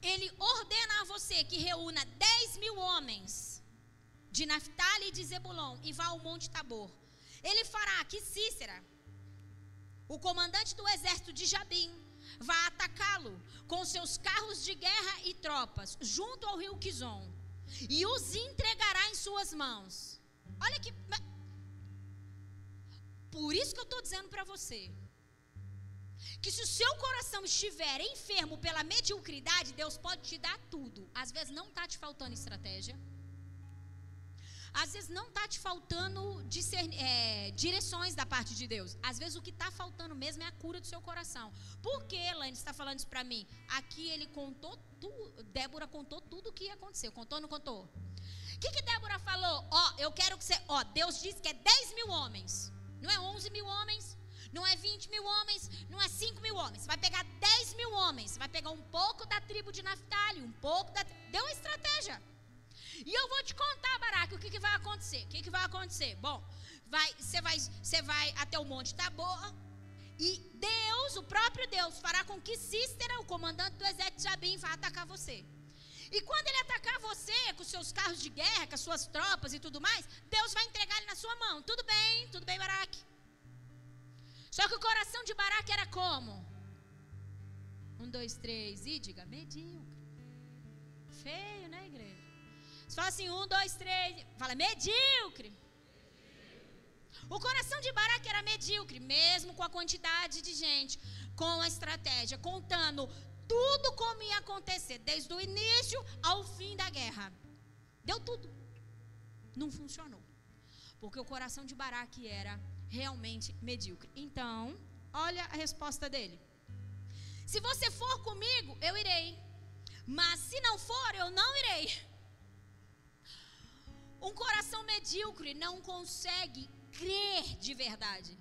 S1: Ele ordena a você que reúna 10 mil homens de Naphtali e de Zebulon e vá ao Monte Tabor. Ele fará que Cícera, o comandante do exército de Jabim, vá atacá-lo com seus carros de guerra e tropas, junto ao rio Quizon, e os entregará em suas mãos. Olha que. Por isso que eu estou dizendo para você. Que se o seu coração estiver enfermo pela mediocridade, Deus pode te dar tudo. Às vezes não está te faltando estratégia. Às vezes não está te faltando discern, é, direções da parte de Deus. Às vezes o que está faltando mesmo é a cura do seu coração. Por que Elaine está falando isso para mim? Aqui ele contou tudo, Débora contou tudo o que ia acontecer. Contou ou não contou? O que, que Débora falou? Ó, eu quero que você. Ó, Deus disse que é 10 mil homens. Não é 11 mil homens. Não é 20 mil homens, não é 5 mil homens. Vai pegar 10 mil homens. Vai pegar um pouco da tribo de Naphtali, um pouco da. Deu uma estratégia. E eu vou te contar, Baraque, o que, que vai acontecer. O que, que vai acontecer? Bom, você vai, vai até o Monte Tabor. E Deus, o próprio Deus, fará com que Cícera, o comandante do exército de Jabim, vá atacar você. E quando ele atacar você com seus carros de guerra, com as suas tropas e tudo mais, Deus vai entregar ele na sua mão. Tudo bem, tudo bem, Baraque. Só que o coração de Baraque era como? Um, dois, três, e diga, medíocre. Feio, né, igreja? Você fala assim, um, dois, três. Fala, medíocre. O coração de Baraque era medíocre, mesmo com a quantidade de gente, com a estratégia, contando tudo como ia acontecer, desde o início ao fim da guerra. Deu tudo. Não funcionou. Porque o coração de Baraque era realmente medíocre. Então, olha a resposta dele. Se você for comigo, eu irei. Mas se não for, eu não irei. Um coração medíocre não consegue crer de verdade.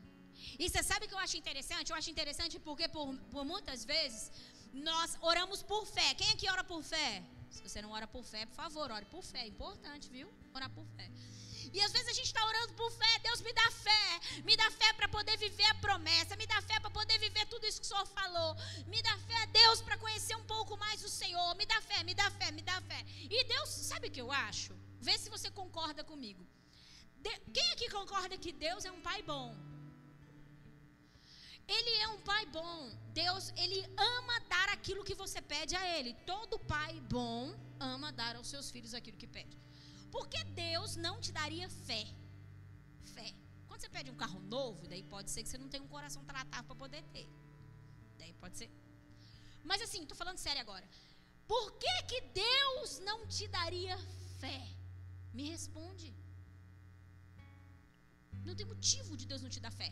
S1: E você sabe o que eu acho interessante? Eu acho interessante porque por, por muitas vezes nós oramos por fé. Quem aqui ora por fé? Se você não ora por fé, por favor, ore por fé. É importante, viu? Orar por fé. E às vezes a gente está orando por fé. Deus me dá fé. Me dá fé para poder viver a promessa. Me dá fé para poder viver tudo isso que o Senhor falou. Me dá fé, Deus, para conhecer um pouco mais o Senhor. Me dá fé, me dá fé, me dá fé. E Deus, sabe o que eu acho? Vê se você concorda comigo. De, quem aqui concorda que Deus é um pai bom? Ele é um pai bom. Deus, ele ama dar aquilo que você pede a ele. Todo pai bom ama dar aos seus filhos aquilo que pede. Porque Deus não te daria fé. Fé. Quando você pede um carro novo, daí pode ser que você não tenha um coração tratado para poder ter. Daí pode ser. Mas assim, estou falando sério agora. Por que, que Deus não te daria fé? Me responde. Não tem motivo de Deus não te dar fé.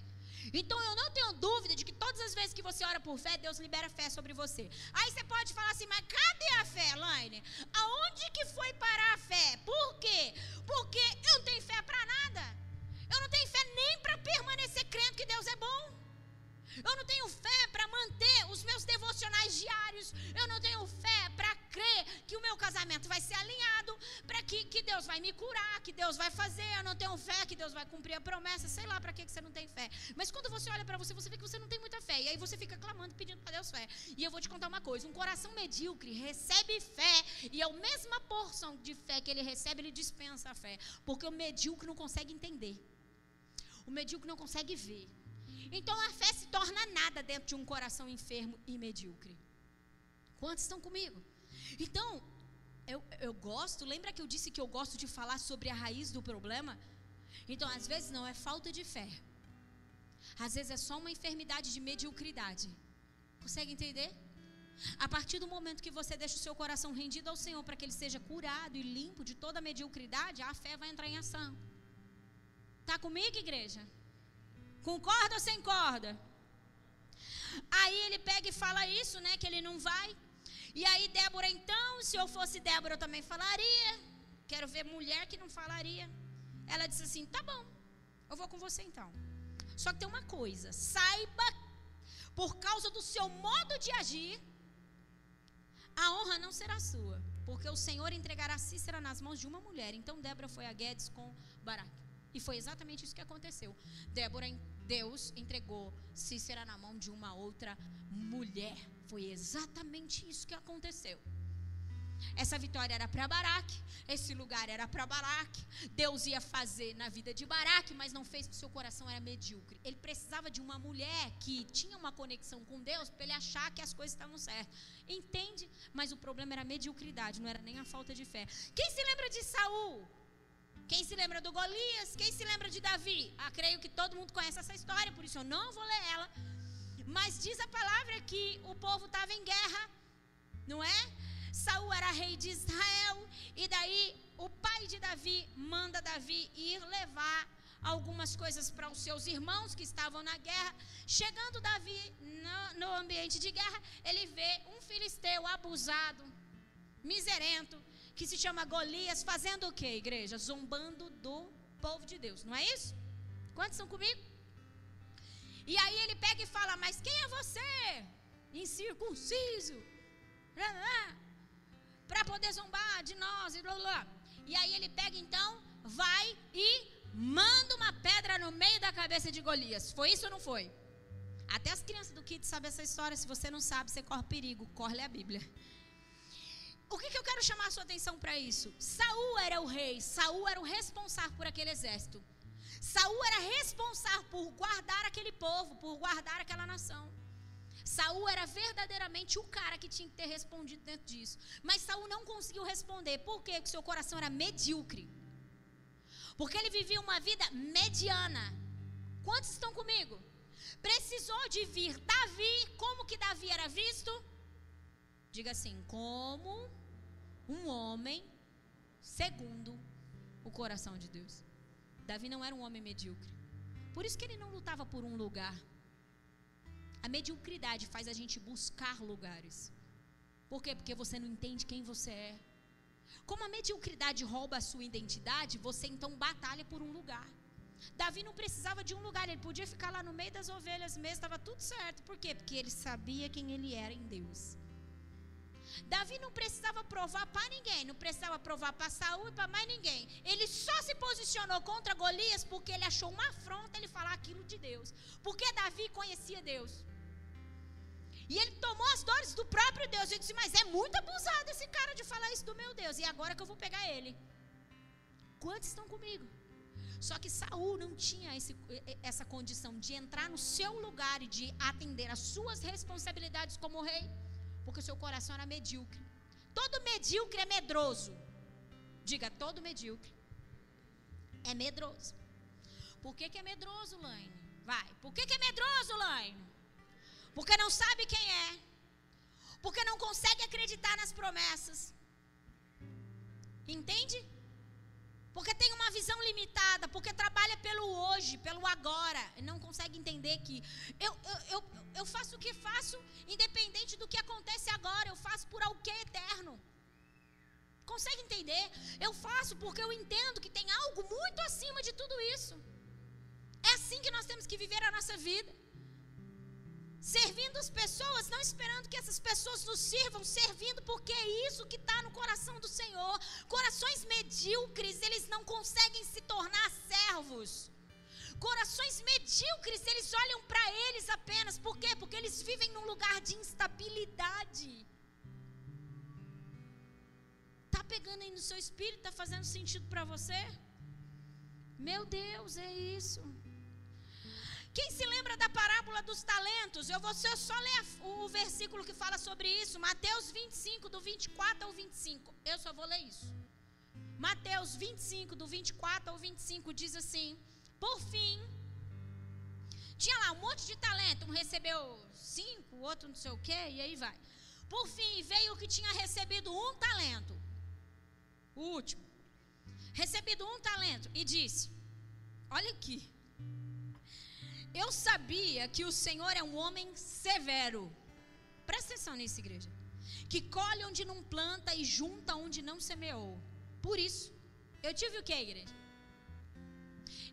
S1: Então eu não tenho dúvida de que todas as vezes que você ora por fé, Deus libera fé sobre você. Aí você pode falar assim, mas cadê a fé, Laine? Aonde que foi parar a fé? Por quê? Porque eu não tenho fé para nada. Eu não tenho fé nem para permanecer crendo que Deus é bom. Eu não tenho fé para manter os meus devocionais diários. Eu não tenho fé para crer que o meu casamento vai ser alinhado, para que, que Deus vai me curar, que Deus vai fazer. Eu não tenho fé que Deus vai cumprir a promessa. Sei lá para que, que você não tem fé. Mas quando você olha para você, você vê que você não tem muita fé. E aí você fica clamando, pedindo para Deus fé. E eu vou te contar uma coisa: um coração medíocre recebe fé, e a mesma porção de fé que ele recebe, ele dispensa a fé. Porque o medíocre não consegue entender. O medíocre não consegue ver. Então a fé se torna nada dentro de um coração enfermo e medíocre. Quantos estão comigo? Então, eu, eu gosto, lembra que eu disse que eu gosto de falar sobre a raiz do problema? Então, às vezes não é falta de fé. Às vezes é só uma enfermidade de mediocridade. Consegue entender? A partir do momento que você deixa o seu coração rendido ao Senhor para que ele seja curado e limpo de toda mediocridade, a fé vai entrar em ação. Tá comigo, igreja? Concorda ou sem corda? Aí ele pega e fala isso, né? Que ele não vai. E aí Débora, então, se eu fosse Débora, eu também falaria. Quero ver mulher que não falaria. Ela disse assim: tá bom, eu vou com você então. Só que tem uma coisa: saiba, por causa do seu modo de agir, a honra não será sua, porque o Senhor entregará Cícera nas mãos de uma mulher. Então Débora foi a Guedes com Baraque. E foi exatamente isso que aconteceu. Débora, Deus entregou Cícera na mão de uma outra mulher. Foi exatamente isso que aconteceu. Essa vitória era para Baraque, esse lugar era para Baraque. Deus ia fazer na vida de Baraque, mas não fez porque seu coração era medíocre. Ele precisava de uma mulher que tinha uma conexão com Deus para ele achar que as coisas estavam certas. Entende? Mas o problema era a mediocridade, não era nem a falta de fé. Quem se lembra de Saul? Quem se lembra do Golias? Quem se lembra de Davi? Ah, creio que todo mundo conhece essa história, por isso eu não vou ler ela. Mas diz a palavra que o povo estava em guerra, não é? Saul era rei de Israel e daí o pai de Davi manda Davi ir levar algumas coisas para os seus irmãos que estavam na guerra. Chegando Davi no, no ambiente de guerra, ele vê um filisteu abusado, miserento, que se chama Golias, fazendo o que, igreja? Zombando do povo de Deus, não é isso? Quantos estão comigo? E aí ele pega e fala: Mas quem é você? Incircunciso para poder zombar de nós e blá, blá E aí ele pega então, vai e manda uma pedra no meio da cabeça de Golias. Foi isso ou não foi? Até as crianças do Kid sabem essa história. Se você não sabe, você corre perigo. Corre a Bíblia. O que, que eu quero chamar a sua atenção para isso? Saul era o rei. Saul era o responsável por aquele exército. Saul era responsável por guardar aquele povo, por guardar aquela nação. Saul era verdadeiramente o cara que tinha que ter respondido dentro disso. Mas Saul não conseguiu responder. Por quê? Porque seu coração era medíocre. Porque ele vivia uma vida mediana. Quantos estão comigo? Precisou de vir Davi. Como que Davi era visto? Diga assim: como um homem segundo o coração de Deus. Davi não era um homem medíocre. Por isso que ele não lutava por um lugar. A mediocridade faz a gente buscar lugares. Por quê? Porque você não entende quem você é. Como a mediocridade rouba a sua identidade, você então batalha por um lugar. Davi não precisava de um lugar, ele podia ficar lá no meio das ovelhas mesmo, estava tudo certo. Por quê? Porque ele sabia quem ele era em Deus. Davi não precisava provar para ninguém, não precisava provar para Saul e para mais ninguém. Ele só se posicionou contra Golias porque ele achou uma afronta ele falar aquilo de Deus. Porque Davi conhecia Deus. E ele tomou as dores do próprio Deus. Ele disse: Mas é muito abusado esse cara de falar isso do meu Deus. E agora que eu vou pegar ele. Quantos estão comigo? Só que Saul não tinha esse, essa condição de entrar no seu lugar e de atender às suas responsabilidades como rei, porque o seu coração era medíocre. Todo medíocre é medroso. Diga, todo medíocre é medroso. Por que, que é medroso, Laine? Vai. Por que, que é medroso, Laine? Porque não sabe quem é. Porque não consegue acreditar nas promessas. Entende? Porque tem uma visão limitada, porque trabalha pelo hoje, pelo agora, e não consegue entender que eu, eu, eu, eu faço o que faço, independente do que acontece agora, eu faço por algo que é eterno. Consegue entender? Eu faço porque eu entendo que tem algo muito acima de tudo isso. É assim que nós temos que viver a nossa vida servindo as pessoas, não esperando que essas pessoas nos sirvam, servindo porque é isso que está no coração do Senhor. Corações medíocres, eles não conseguem se tornar servos. Corações medíocres, eles olham para eles apenas, por quê? Porque eles vivem num lugar de instabilidade. Tá pegando aí no seu espírito, tá fazendo sentido para você? Meu Deus, é isso. Quem se lembra da parábola dos talentos? Eu vou só ler o versículo que fala sobre isso, Mateus 25, do 24 ao 25. Eu só vou ler isso. Mateus 25, do 24 ao 25, diz assim: Por fim, tinha lá um monte de talento, um recebeu cinco, outro não sei o quê, e aí vai. Por fim, veio o que tinha recebido um talento, o último, recebido um talento, e disse: Olha aqui, eu sabia que o Senhor é um homem severo. Presta atenção nisso, igreja. Que colhe onde não planta e junta onde não semeou. Por isso, eu tive o que, igreja?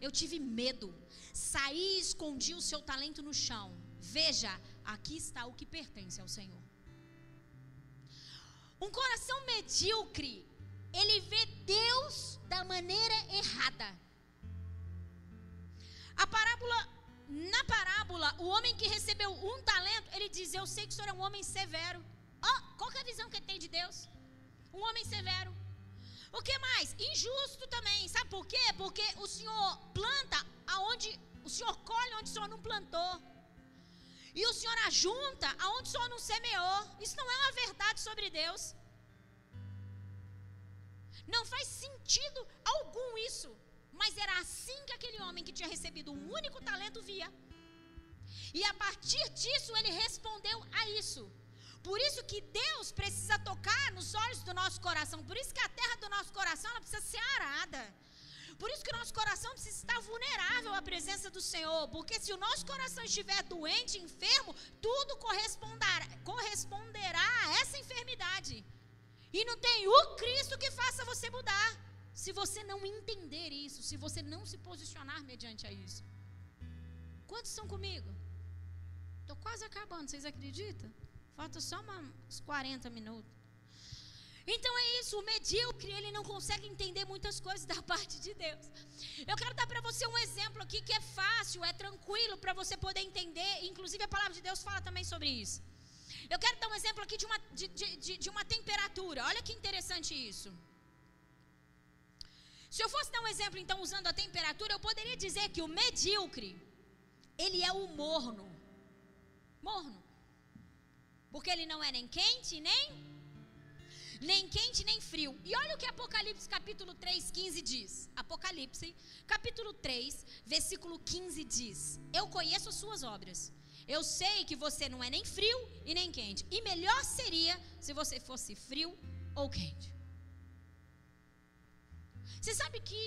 S1: Eu tive medo. Saí e escondi o seu talento no chão. Veja, aqui está o que pertence ao Senhor. Um coração medíocre, ele vê Deus da maneira errada. A parábola, na parábola, o homem que recebeu um talento, ele diz: Eu sei que o senhor é um homem severo. Oh, qual é a visão que ele tem de Deus? Um homem severo. O que mais? Injusto também. Sabe por quê? Porque o Senhor planta aonde o Senhor colhe onde o Senhor não plantou. E o Senhor ajunta aonde o Senhor não semeou. Isso não é uma verdade sobre Deus. Não faz sentido algum isso. Mas era assim que aquele homem que tinha recebido um único talento via. E a partir disso ele respondeu a isso. Por isso que Deus precisa tocar nos olhos do nosso coração. Por isso que a terra do nosso coração ela precisa ser arada. Por isso que o nosso coração precisa estar vulnerável à presença do Senhor. Porque se o nosso coração estiver doente, enfermo, tudo corresponderá, corresponderá a essa enfermidade. E não tem o Cristo que faça você mudar. Se você não entender isso, se você não se posicionar mediante a isso. Quantos estão comigo? Estou quase acabando, vocês acreditam? Falta só uns 40 minutos. Então é isso, o medíocre, ele não consegue entender muitas coisas da parte de Deus. Eu quero dar para você um exemplo aqui que é fácil, é tranquilo para você poder entender, inclusive a palavra de Deus fala também sobre isso. Eu quero dar um exemplo aqui de uma, de, de, de uma temperatura, olha que interessante isso. Se eu fosse dar um exemplo, então, usando a temperatura, eu poderia dizer que o medíocre, ele é o morno. Morno. Porque ele não é nem quente, nem nem quente, nem frio. E olha o que Apocalipse capítulo 3, 15 diz. Apocalipse capítulo 3, versículo 15 diz: Eu conheço as suas obras. Eu sei que você não é nem frio e nem quente. E melhor seria se você fosse frio ou quente. Você sabe que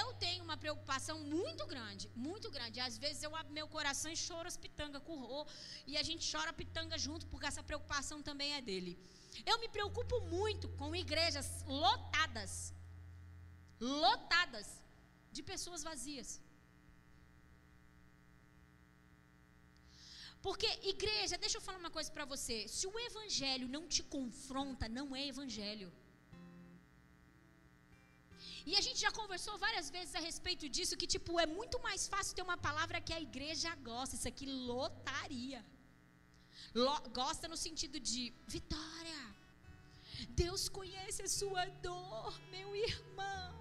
S1: eu tenho uma preocupação muito grande, muito grande. Às vezes eu abro meu coração e choro as pitangas com o Rô, e a gente chora pitanga junto, porque essa preocupação também é dele. Eu me preocupo muito com igrejas lotadas, lotadas de pessoas vazias. Porque igreja, deixa eu falar uma coisa para você, se o evangelho não te confronta, não é evangelho. E a gente já conversou várias vezes a respeito disso, que tipo, é muito mais fácil ter uma palavra que a igreja gosta. Isso aqui lotaria. Lo, gosta no sentido de vitória. Deus conhece a sua dor, meu irmão.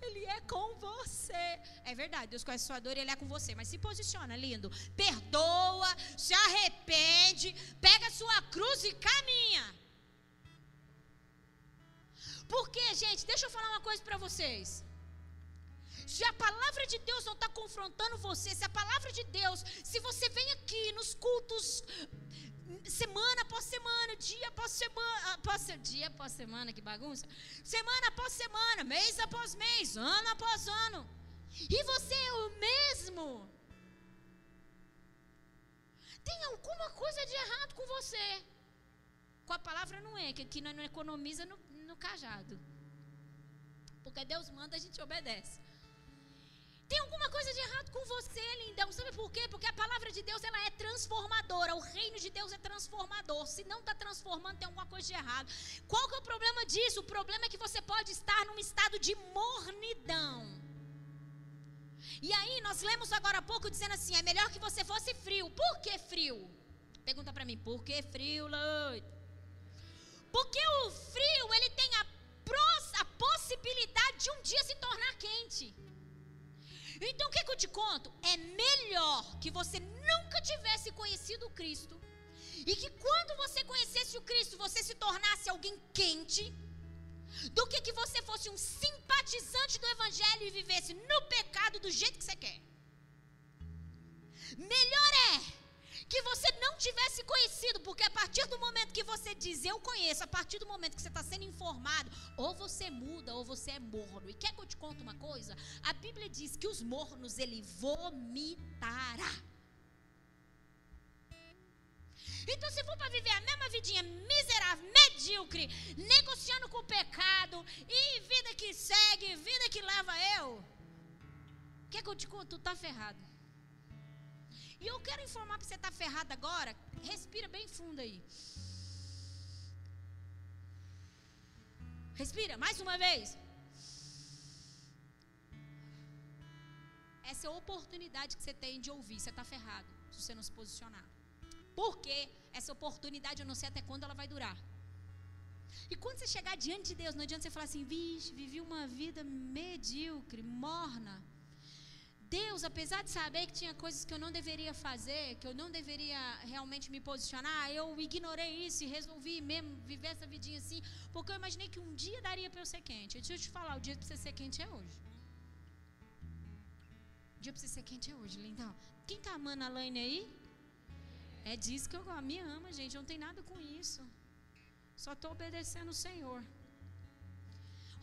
S1: Ele é com você. É verdade, Deus conhece a sua dor e Ele é com você. Mas se posiciona, lindo. Perdoa, se arrepende, pega a sua cruz e caminha. Porque, gente, deixa eu falar uma coisa para vocês. Se a palavra de Deus não está confrontando você, se a palavra de Deus, se você vem aqui nos cultos, semana após semana, dia após semana, após, dia após semana, que bagunça, semana após semana, mês após mês, ano após ano, e você é o mesmo, tem alguma coisa de errado com você. Com a palavra não é, que aqui não economiza no, no cajado. Porque Deus manda, a gente obedece. Tem alguma coisa de errado com você, lindão. Sabe por quê? Porque a palavra de Deus ela é transformadora. O reino de Deus é transformador. Se não está transformando, tem alguma coisa de errado. Qual que é o problema disso? O problema é que você pode estar num estado de mornidão. E aí, nós lemos agora há pouco dizendo assim: é melhor que você fosse frio. Por que frio? Pergunta para mim, por que frio, Loito? Porque o frio, ele tem a, a possibilidade de um dia se tornar quente. Então o que, que eu te conto? É melhor que você nunca tivesse conhecido o Cristo. E que quando você conhecesse o Cristo, você se tornasse alguém quente. do que que você fosse um simpatizante do evangelho e vivesse no pecado do jeito que você quer. Melhor é que você não tivesse conhecido, porque a partir do momento que você diz eu conheço, a partir do momento que você está sendo informado, ou você muda ou você é morno. E quer que eu te conte uma coisa? A Bíblia diz que os mornos ele vomitará. Então, se for para viver a mesma vidinha miserável, medíocre, negociando com o pecado, e vida que segue, vida que leva eu, quer que eu te conte? Tu tá ferrado. E eu quero informar para você estar tá ferrado agora. Respira bem fundo aí. Respira, mais uma vez. Essa é a oportunidade que você tem de ouvir. Você está ferrado se você não se posicionar. Porque essa oportunidade eu não sei até quando ela vai durar. E quando você chegar diante de Deus, não adianta você falar assim, vixe, vivi uma vida medíocre, morna. Deus, apesar de saber que tinha coisas que eu não deveria fazer, que eu não deveria realmente me posicionar, eu ignorei isso e resolvi mesmo viver essa vidinha assim, porque eu imaginei que um dia daria para eu ser quente. Deixa eu te falar, o dia para você ser quente é hoje. O dia para você ser quente é hoje, lindão. Quem tá amando a Laine aí? É disso que eu a minha ama, gente. Eu não tem nada com isso. Só estou obedecendo o Senhor.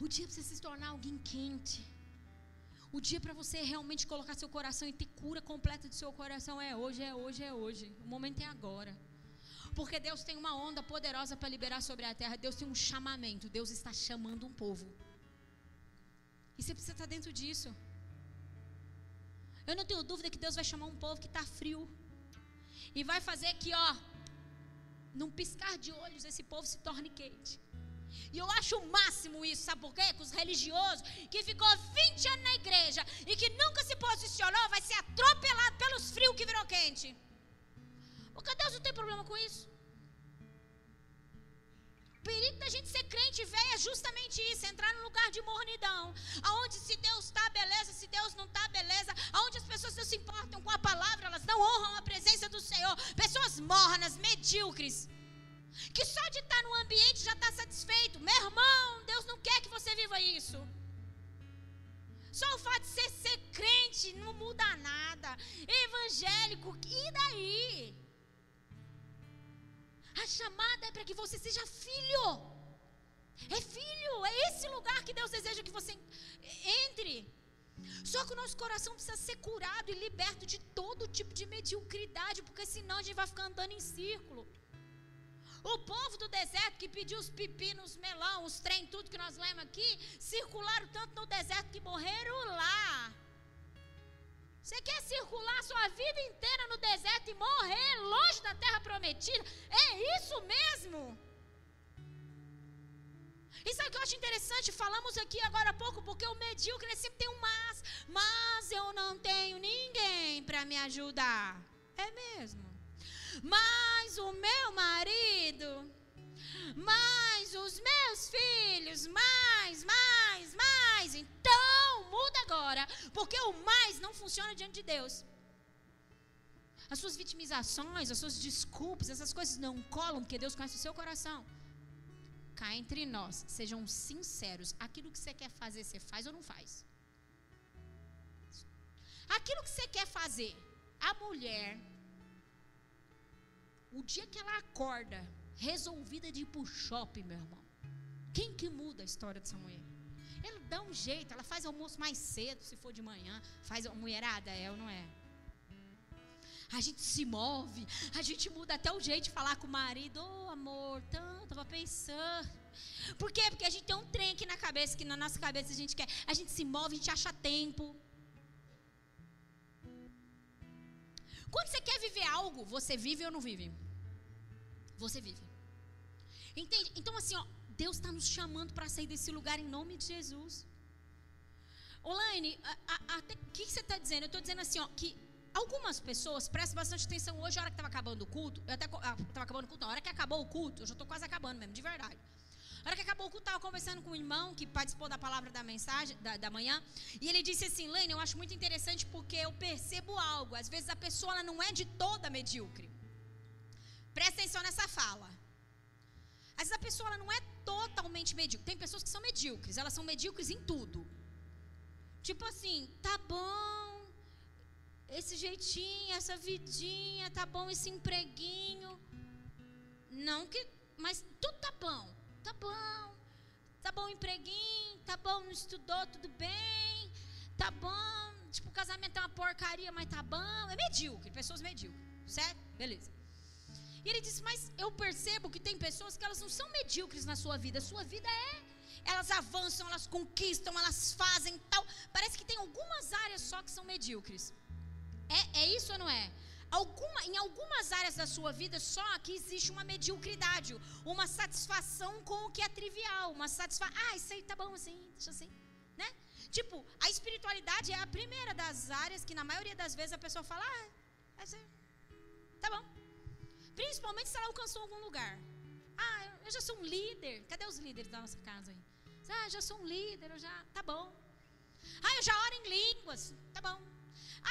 S1: O dia para você se tornar alguém quente. O dia para você realmente colocar seu coração e ter cura completa do seu coração é hoje, é hoje, é hoje. O momento é agora. Porque Deus tem uma onda poderosa para liberar sobre a terra. Deus tem um chamamento. Deus está chamando um povo. E você precisa estar dentro disso. Eu não tenho dúvida que Deus vai chamar um povo que está frio. E vai fazer que, ó, num piscar de olhos, esse povo se torne quente. E eu acho o máximo isso, sabe por quê? Que os religiosos que ficou 20 anos na igreja e que nunca se posicionou vai ser atropelado pelos frios que virou quente. Porque Deus não tem problema com isso. O perigo da gente ser crente velho é justamente isso, entrar num lugar de mornidão, aonde se Deus está, beleza, se Deus não está, beleza, aonde as pessoas não se importam com a palavra, elas não honram a presença do Senhor, pessoas mornas, medíocres, que só de estar no ambiente já está satisfeito. Meu irmão, Deus não quer que você viva isso. Só o fato de ser, ser crente não muda nada. Evangélico, e daí? A chamada é para que você seja filho. É filho, é esse lugar que Deus deseja que você entre. Só que o nosso coração precisa ser curado e liberto de todo tipo de mediocridade, porque senão a gente vai ficar andando em círculo. O povo do deserto que pediu os pepinos, melão, os trem, tudo que nós lemos aqui, circularam tanto no deserto que morreram lá. Você quer circular sua vida inteira no deserto e morrer longe da terra prometida? É isso mesmo? Isso é o que eu acho interessante. Falamos aqui agora há pouco, porque o medíocre sempre tem um mas. Mas eu não tenho ninguém para me ajudar. É mesmo. Mas o meu marido, mais os meus filhos, mais, mais, mais. Então, muda agora, porque o mais não funciona diante de Deus. As suas vitimizações, as suas desculpas, essas coisas não colam, porque Deus conhece o seu coração. Cá entre nós, sejam sinceros. Aquilo que você quer fazer, você faz ou não faz? Aquilo que você quer fazer, a mulher o dia que ela acorda, resolvida de ir para o shopping, meu irmão. Quem que muda a história dessa mulher? Ela dá um jeito, ela faz almoço mais cedo, se for de manhã. Faz a mulherada, é ou não é? A gente se move, a gente muda até o jeito de falar com o marido. Ô oh, amor, tanto, tava pensando. Por quê? Porque a gente tem um trem aqui na cabeça, que na nossa cabeça a gente quer. A gente se move, a gente acha tempo. Quando você quer viver algo, você vive ou não vive? Você vive. Entende? Então, assim, ó, Deus está nos chamando para sair desse lugar em nome de Jesus. Olaine, o que, que você está dizendo? Eu estou dizendo assim, ó, que algumas pessoas, prestem bastante atenção hoje, a hora que estava acabando o culto, eu até estava ah, acabando o culto, na hora que acabou o culto, eu já estou quase acabando mesmo, de verdade. A hora que acabou o culto, estava conversando com um irmão que participou da palavra da mensagem, da, da manhã, e ele disse assim, Lene, eu acho muito interessante porque eu percebo algo, às vezes a pessoa ela não é de toda medíocre. Presta atenção nessa fala. Às vezes a pessoa ela não é totalmente medíocre. Tem pessoas que são medíocres, elas são medíocres em tudo. Tipo assim, tá bom, esse jeitinho, essa vidinha, tá bom esse empreguinho. Não que, mas tudo tá bom, tá bom. Tá bom o empreguinho, tá bom, não estudou, tudo bem. Tá bom, tipo, o casamento é uma porcaria, mas tá bom. É medíocre, pessoas medíocres, certo? Beleza. E ele disse: Mas eu percebo que tem pessoas que elas não são medíocres na sua vida. Sua vida é. Elas avançam, elas conquistam, elas fazem tal. Parece que tem algumas áreas só que são medíocres. É, é isso ou não é? Alguma, em algumas áreas da sua vida só que existe uma mediocridade, uma satisfação com o que é trivial, uma satisfação. Ah, isso aí tá bom assim, deixa assim, né? Tipo, a espiritualidade é a primeira das áreas que na maioria das vezes a pessoa fala, ah, é tá bom. Principalmente se ela alcançou algum lugar. Ah, eu já sou um líder. Cadê os líderes da nossa casa aí? Ah, já sou um líder, eu já. Tá bom. Ah, eu já oro em línguas. Tá bom.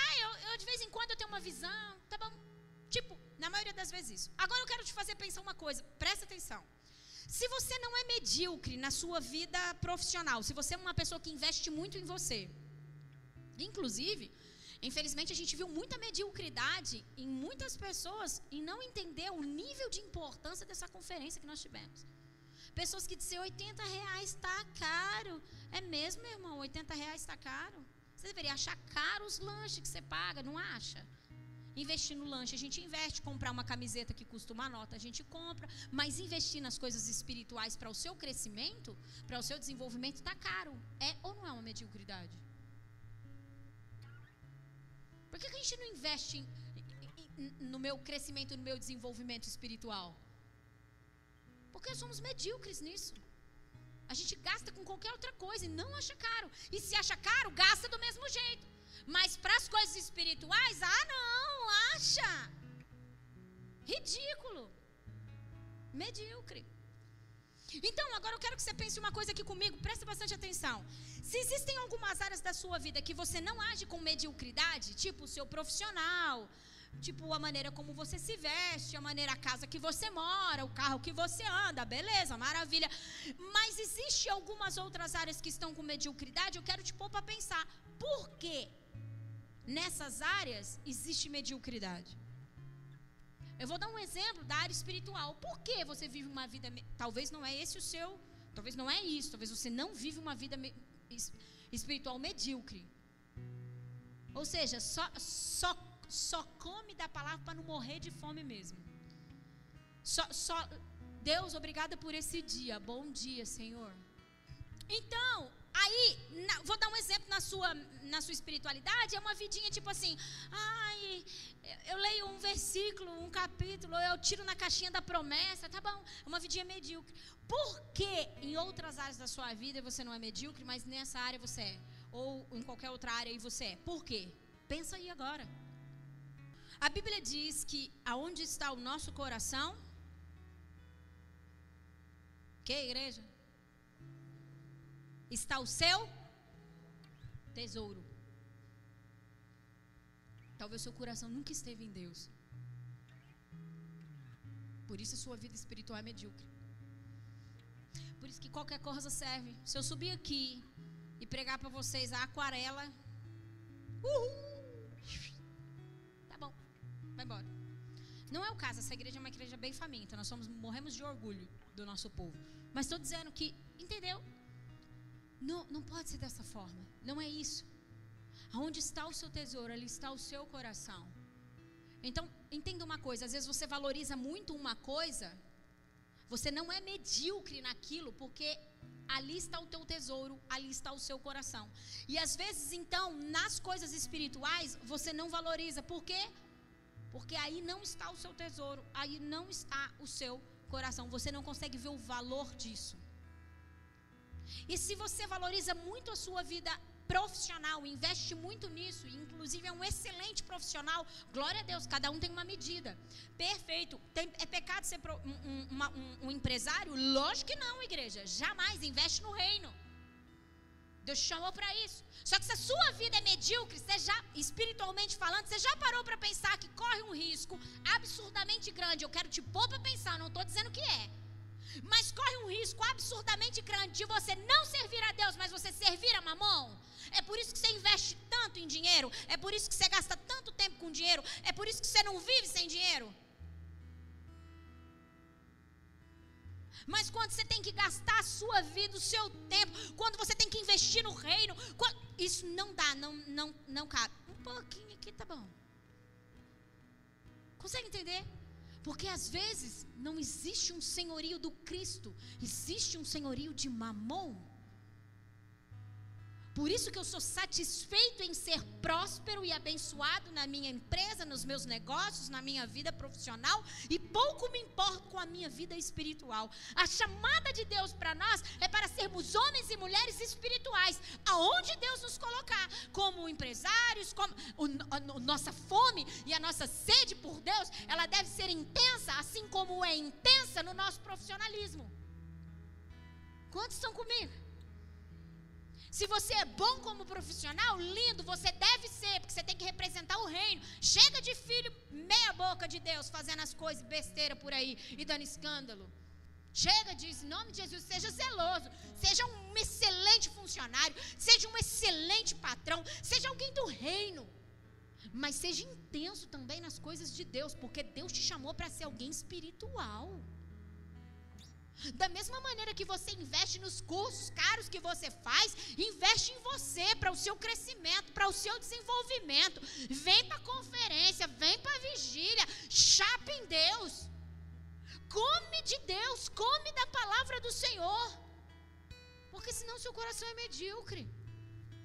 S1: Ah, eu, eu de vez em quando eu tenho uma visão. Tá bom. Tipo, na maioria das vezes isso. Agora eu quero te fazer pensar uma coisa. Presta atenção. Se você não é medíocre na sua vida profissional, se você é uma pessoa que investe muito em você, inclusive, Infelizmente, a gente viu muita mediocridade em muitas pessoas e não entender o nível de importância dessa conferência que nós tivemos. Pessoas que diziam 80 reais está caro. É mesmo, meu irmão? 80 reais está caro? Você deveria achar caro os lanches que você paga, não acha? Investir no lanche, a gente investe, comprar uma camiseta que custa uma nota, a gente compra, mas investir nas coisas espirituais para o seu crescimento, para o seu desenvolvimento, está caro. É ou não é uma mediocridade? Por que, a gente não investe em, no meu crescimento, no meu desenvolvimento espiritual? Porque somos medíocres nisso. A gente gasta com qualquer outra coisa e não acha caro. E se acha caro, gasta do mesmo jeito. Mas para as coisas espirituais, ah, não, acha. Ridículo. Medíocre. Então, agora eu quero que você pense uma coisa aqui comigo, preste bastante atenção. Se existem algumas áreas da sua vida que você não age com mediocridade, tipo o seu profissional, tipo a maneira como você se veste, a maneira a casa que você mora, o carro que você anda, beleza, maravilha. Mas existe algumas outras áreas que estão com mediocridade, eu quero te pôr para pensar, por que nessas áreas existe mediocridade? Eu vou dar um exemplo da área espiritual. Por que você vive uma vida. Talvez não é esse o seu. Talvez não é isso. Talvez você não vive uma vida espiritual medíocre. Ou seja, só, só, só come da palavra para não morrer de fome mesmo. Só, só, Deus, obrigada por esse dia. Bom dia, Senhor. Então, Aí, na, vou dar um exemplo na sua, na sua espiritualidade, é uma vidinha tipo assim, ai, eu leio um versículo, um capítulo, eu tiro na caixinha da promessa, tá bom, é uma vidinha medíocre. Por que em outras áreas da sua vida você não é medíocre, mas nessa área você é? Ou em qualquer outra área aí você é? Por quê? Pensa aí agora. A Bíblia diz que aonde está o nosso coração? Que igreja? Está o seu tesouro. Talvez seu coração nunca esteve em Deus. Por isso sua vida espiritual é medíocre. Por isso que qualquer coisa serve. Se eu subir aqui e pregar para vocês a aquarela, uhul, tá bom, vai embora. Não é o caso, essa igreja é uma igreja bem faminta. Nós somos, morremos de orgulho do nosso povo. Mas estou dizendo que, entendeu? Não, não pode ser dessa forma. Não é isso. Aonde está o seu tesouro, ali está o seu coração. Então, entenda uma coisa: às vezes você valoriza muito uma coisa, você não é medíocre naquilo, porque ali está o teu tesouro, ali está o seu coração. E às vezes, então, nas coisas espirituais, você não valoriza. Por quê? Porque aí não está o seu tesouro, aí não está o seu coração. Você não consegue ver o valor disso. E se você valoriza muito a sua vida profissional, investe muito nisso, inclusive é um excelente profissional, glória a Deus, cada um tem uma medida. Perfeito. Tem, é pecado ser pro, um, um, um empresário? Lógico que não, igreja. Jamais. Investe no reino. Deus te chamou para isso. Só que se a sua vida é medíocre, você já, espiritualmente falando, você já parou para pensar que corre um risco absurdamente grande. Eu quero te pôr para pensar, não estou dizendo que é. Mas corre um risco absurdamente grande de você não servir a Deus, mas você servir a mamão. É por isso que você investe tanto em dinheiro. É por isso que você gasta tanto tempo com dinheiro. É por isso que você não vive sem dinheiro. Mas quando você tem que gastar a sua vida, o seu tempo, quando você tem que investir no reino, quando, isso não dá, não, não, não cabe. Um pouquinho aqui tá bom. Consegue entender? Porque às vezes não existe um senhorio do Cristo, existe um senhorio de Mamon. Por isso que eu sou satisfeito em ser próspero e abençoado na minha empresa, nos meus negócios, na minha vida profissional e pouco me importo com a minha vida espiritual. A chamada de Deus para nós é para sermos homens e mulheres espirituais, aonde Deus nos colocar, como empresários, como o, a, a nossa fome e a nossa sede por Deus, ela deve ser intensa, assim como é intensa no nosso profissionalismo. Quantos estão comigo? Se você é bom como profissional, lindo, você deve ser, porque você tem que representar o reino. Chega de filho meia boca de Deus fazendo as coisas besteira por aí e dando escândalo. Chega disso, em nome de Jesus, seja zeloso, seja um excelente funcionário, seja um excelente patrão, seja alguém do reino. Mas seja intenso também nas coisas de Deus, porque Deus te chamou para ser alguém espiritual. Da mesma maneira que você investe nos cursos caros que você faz, investe em você, para o seu crescimento, para o seu desenvolvimento. Vem para a conferência, vem para a vigília, chapa em Deus. Come de Deus, come da palavra do Senhor. Porque senão seu coração é medíocre.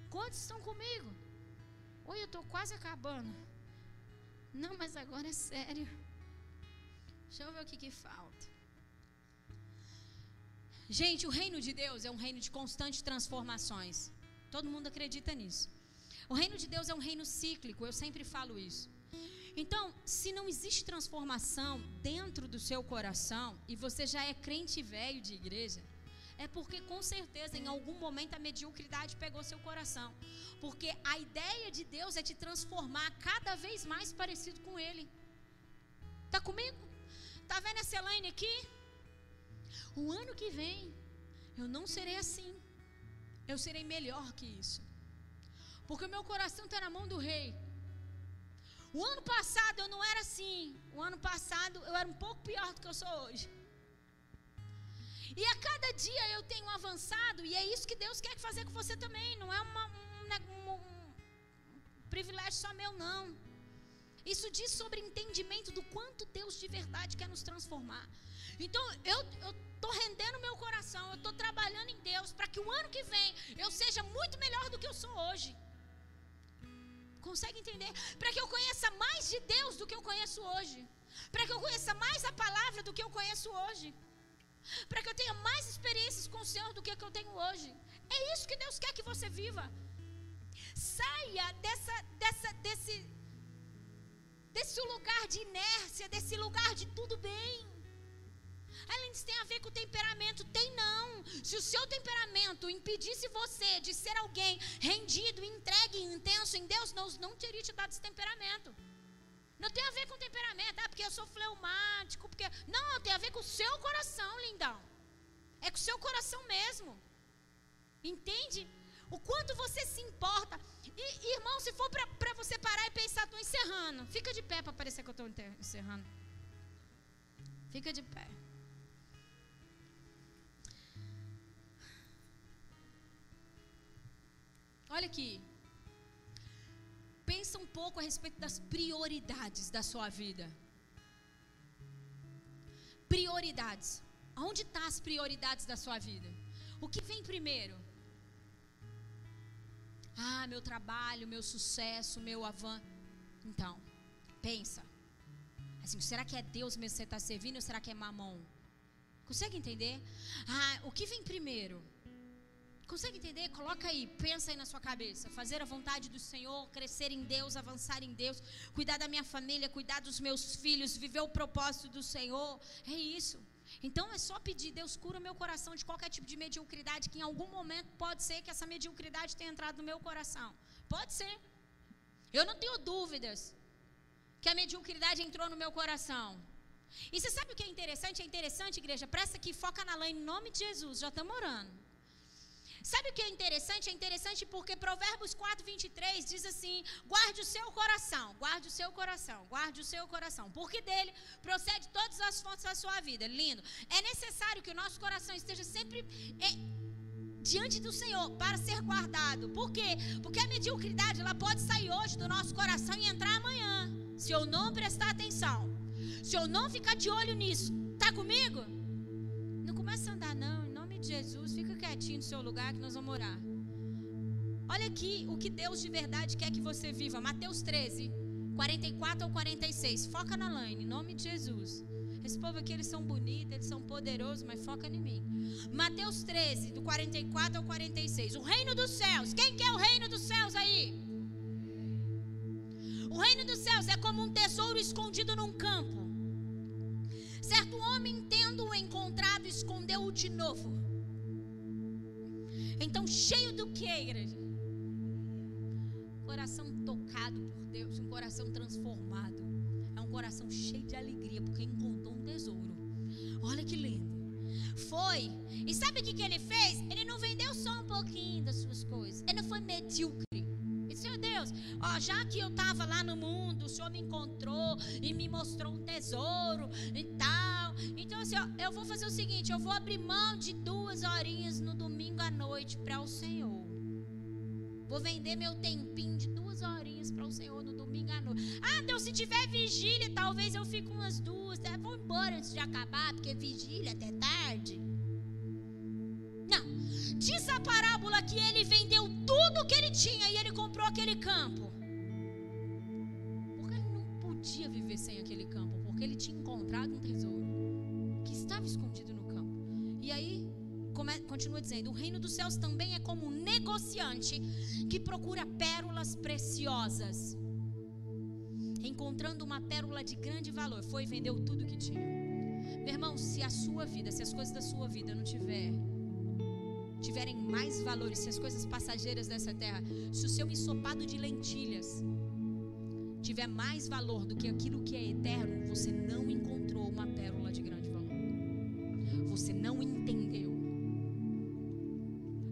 S1: Quantos estão comigo? Oi, eu estou quase acabando. Não, mas agora é sério. Deixa eu ver o que, que falta. Gente, o reino de Deus é um reino de constantes transformações. Todo mundo acredita nisso. O reino de Deus é um reino cíclico, eu sempre falo isso. Então, se não existe transformação dentro do seu coração e você já é crente velho de igreja, é porque com certeza em algum momento a mediocridade pegou seu coração. Porque a ideia de Deus é te transformar cada vez mais parecido com Ele. Tá comigo? Tá vendo essa Elaine aqui? O ano que vem, eu não serei assim. Eu serei melhor que isso. Porque o meu coração está na mão do rei. O ano passado eu não era assim. O ano passado eu era um pouco pior do que eu sou hoje. E a cada dia eu tenho avançado, e é isso que Deus quer fazer com você também. Não é uma, um, um, um privilégio só meu, não. Isso diz sobre entendimento do quanto Deus de verdade quer nos transformar. Então, eu estou rendendo meu coração, eu estou trabalhando em Deus para que o ano que vem eu seja muito melhor do que eu sou hoje. Consegue entender? Para que eu conheça mais de Deus do que eu conheço hoje. Para que eu conheça mais a palavra do que eu conheço hoje. Para que eu tenha mais experiências com o Senhor do que eu tenho hoje. É isso que Deus quer que você viva. Saia dessa, dessa, desse, desse lugar de inércia, desse lugar de tudo bem. Além disso, tem a ver com o temperamento? Tem não. Se o seu temperamento impedisse você de ser alguém rendido, entregue, intenso em Deus, não, não teria te dado esse temperamento. Não tem a ver com temperamento, ah, porque eu sou fleumático, porque. Não, tem a ver com o seu coração, lindão. É com o seu coração mesmo. Entende? O quanto você se importa. E, irmão, se for para você parar e pensar, estou encerrando. Fica de pé para parecer que eu estou encerrando. Fica de pé. Olha aqui. Pensa um pouco a respeito das prioridades da sua vida. Prioridades. Onde estão tá as prioridades da sua vida? O que vem primeiro? Ah, meu trabalho, meu sucesso, meu avanço. Então, pensa. Assim, será que é Deus mesmo que você está servindo ou será que é mamão? Consegue entender? Ah, o que vem primeiro? Consegue entender? Coloca aí, pensa aí na sua cabeça. Fazer a vontade do Senhor, crescer em Deus, avançar em Deus, cuidar da minha família, cuidar dos meus filhos, viver o propósito do Senhor. É isso. Então é só pedir, Deus cura meu coração de qualquer tipo de mediocridade, que em algum momento pode ser que essa mediocridade tenha entrado no meu coração. Pode ser. Eu não tenho dúvidas que a mediocridade entrou no meu coração. E você sabe o que é interessante? É interessante, igreja, presta que foca na lã em nome de Jesus, já estamos orando. Sabe o que é interessante? É interessante porque Provérbios 4, 23 diz assim: guarde o seu coração, guarde o seu coração, guarde o seu coração, porque dele procede todas as fontes da sua vida. Lindo. É necessário que o nosso coração esteja sempre é, diante do Senhor para ser guardado. Por quê? Porque a mediocridade ela pode sair hoje do nosso coração e entrar amanhã, se eu não prestar atenção. Se eu não ficar de olho nisso, tá comigo? Não começa a andar não, em de Jesus, fica quietinho no seu lugar que nós vamos orar. Olha aqui o que Deus de verdade quer que você viva. Mateus 13, 44 ao 46. Foca na Laine, em nome de Jesus. Esse povo aqui, eles são bonitos, eles são poderosos, mas foca em mim. Mateus 13, do 44 ao 46. O reino dos céus. Quem quer o reino dos céus aí? O reino dos céus é como um tesouro escondido num campo. Certo homem, tendo-o encontrado, escondeu-o de novo. Então, cheio do que, igreja? Coração tocado por Deus, um coração transformado. É um coração cheio de alegria, porque encontrou um tesouro. Olha que lindo. Foi. E sabe o que, que ele fez? Ele não vendeu só um pouquinho das suas coisas. Ele não foi medíocre. Senhor Deus, ó, já que eu estava lá no mundo, o Senhor me encontrou e me mostrou um tesouro e tal. Então, assim, ó, eu vou fazer o seguinte: eu vou abrir mão de duas horinhas no domingo à noite para o Senhor. Vou vender meu tempinho de duas horinhas para o Senhor no domingo à noite. Ah, Deus, se tiver vigília, talvez eu fique umas duas. Né? Vou embora antes de acabar, porque vigília até tarde. Não. Diz a parábola que ele vendeu tinha e ele comprou aquele campo. Porque ele não podia viver sem aquele campo, porque ele tinha encontrado um tesouro que estava escondido no campo. E aí, continua dizendo: o reino dos céus também é como um negociante que procura pérolas preciosas. Encontrando uma pérola de grande valor, foi e vendeu tudo que tinha. Meu irmão, se a sua vida, se as coisas da sua vida não tiver tiverem mais valores, se as coisas passageiras dessa terra, se o seu ensopado de lentilhas tiver mais valor do que aquilo que é eterno, você não encontrou uma pérola de grande valor. Você não entendeu.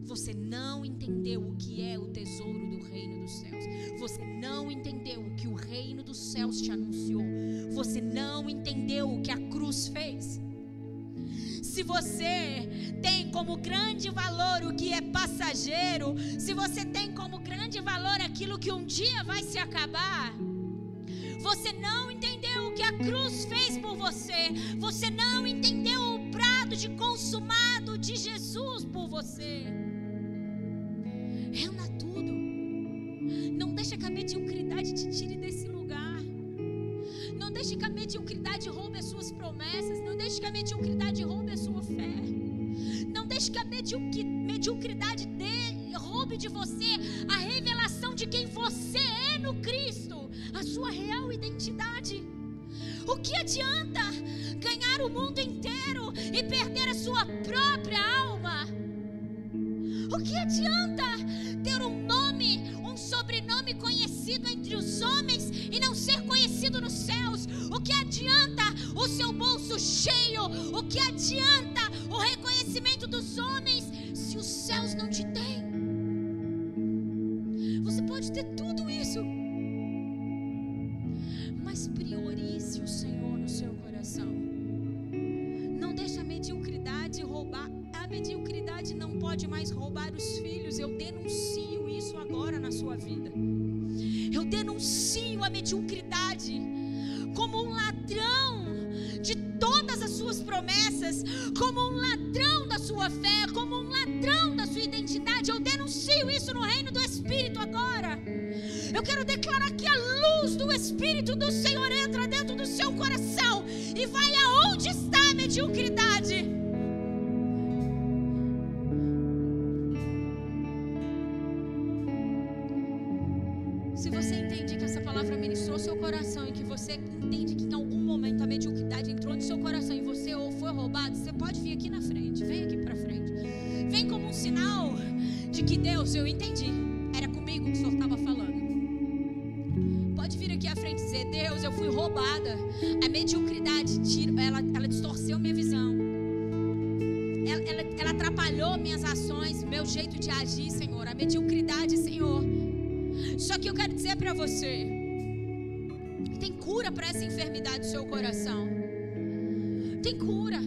S1: Você não entendeu o que é o tesouro do reino dos céus. Você não entendeu o que o reino dos céus te anunciou. Você não entendeu o que a cruz fez se você tem como grande valor o que é passageiro, se você tem como grande valor aquilo que um dia vai se acabar, você não entendeu o que a cruz fez por você, você não entendeu o prado de consumado de Jesus por você. Renda tudo. Não deixa que a mediocridade te tire desse mediocridade roube as suas promessas. Não deixe que a mediocridade roube a sua fé. Não deixe que a mediocridade dê, roube de você a revelação de quem você é no Cristo, a sua real identidade. O que adianta ganhar o mundo inteiro e perder a sua própria alma? O que adianta ter um nome, sobrenome conhecido entre os homens e não ser conhecido nos céus? O que adianta o seu bolso cheio? O que adianta o reconhecimento dos homens se os céus não te têm? Você pode ter tudo isso, mas priorize o Senhor no seu coração. Não deixe a mediocridade roubar. A mediocridade não pode mais roubar os filhos. Eu denuncio agora na sua vida. Eu denuncio a mediocridade como um ladrão de todas as suas promessas, como um ladrão da sua fé, como um ladrão da sua identidade. Eu denuncio isso no reino do Espírito agora. Eu quero declarar que a luz do Espírito do Senhor entra dentro do seu coração e vai aonde está a mediocridade. Seu coração e que você entende que em algum momento a mediocridade entrou no seu coração e você ou foi roubado, você pode vir aqui na frente. Vem aqui para frente. Vem como um sinal de que Deus, eu entendi. Era comigo que o Senhor estava falando. Pode vir aqui à frente e dizer: Deus, eu fui roubada. A mediocridade ela, ela distorceu minha visão. Ela, ela, ela atrapalhou minhas ações, meu jeito de agir, Senhor. A mediocridade, Senhor. Só que eu quero dizer para você: cura para essa enfermidade do seu coração. Tem cura.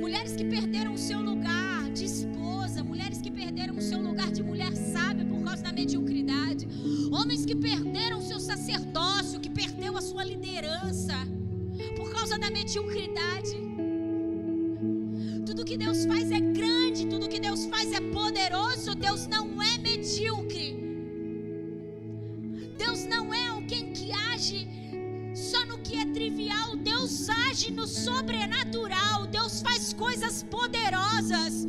S1: Mulheres que perderam o seu lugar de esposa, mulheres que perderam o seu lugar de mulher sábia por causa da mediocridade, homens que perderam o seu sacerdócio, que perdeu a sua liderança por causa da mediocridade. Tudo que Deus faz é grande, tudo que Deus faz é poderoso. Deus não é age no sobrenatural. Deus faz coisas poderosas.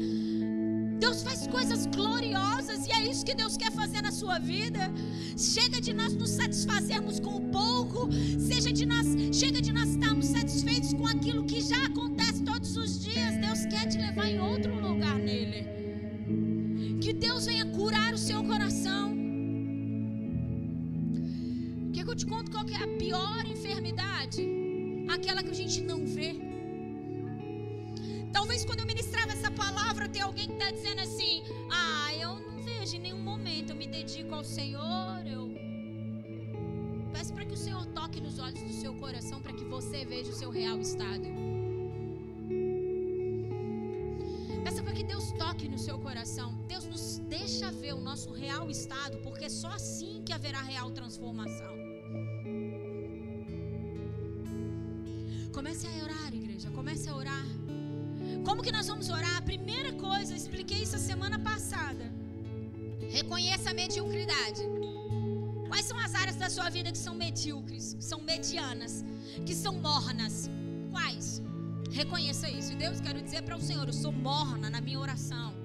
S1: Deus faz coisas gloriosas e é isso que Deus quer fazer na sua vida. Chega de nós nos satisfazermos com o pouco, seja de nós, chega de nós estarmos satisfeitos com aquilo que já acontece todos os dias. Deus quer te levar em outro lugar nele. Que Deus venha curar o seu coração. Quer que eu te conto qual é a pior enfermidade? Aquela que a gente não vê. Talvez quando eu ministrava essa palavra, tem alguém que está dizendo assim: Ah, eu não vejo em nenhum momento, eu me dedico ao Senhor. Eu peço para que o Senhor toque nos olhos do seu coração, para que você veja o seu real estado. Peça para que Deus toque no seu coração. Deus nos deixa ver o nosso real estado, porque é só assim que haverá real transformação. Comece a orar, igreja. Comece a orar. Como que nós vamos orar? A primeira coisa, eu expliquei isso a semana passada. Reconheça a mediocridade. Quais são as áreas da sua vida que são medíocres, que são medianas, que são mornas? Quais? Reconheça isso. E Deus, quero dizer para o Senhor, eu sou morna na minha oração.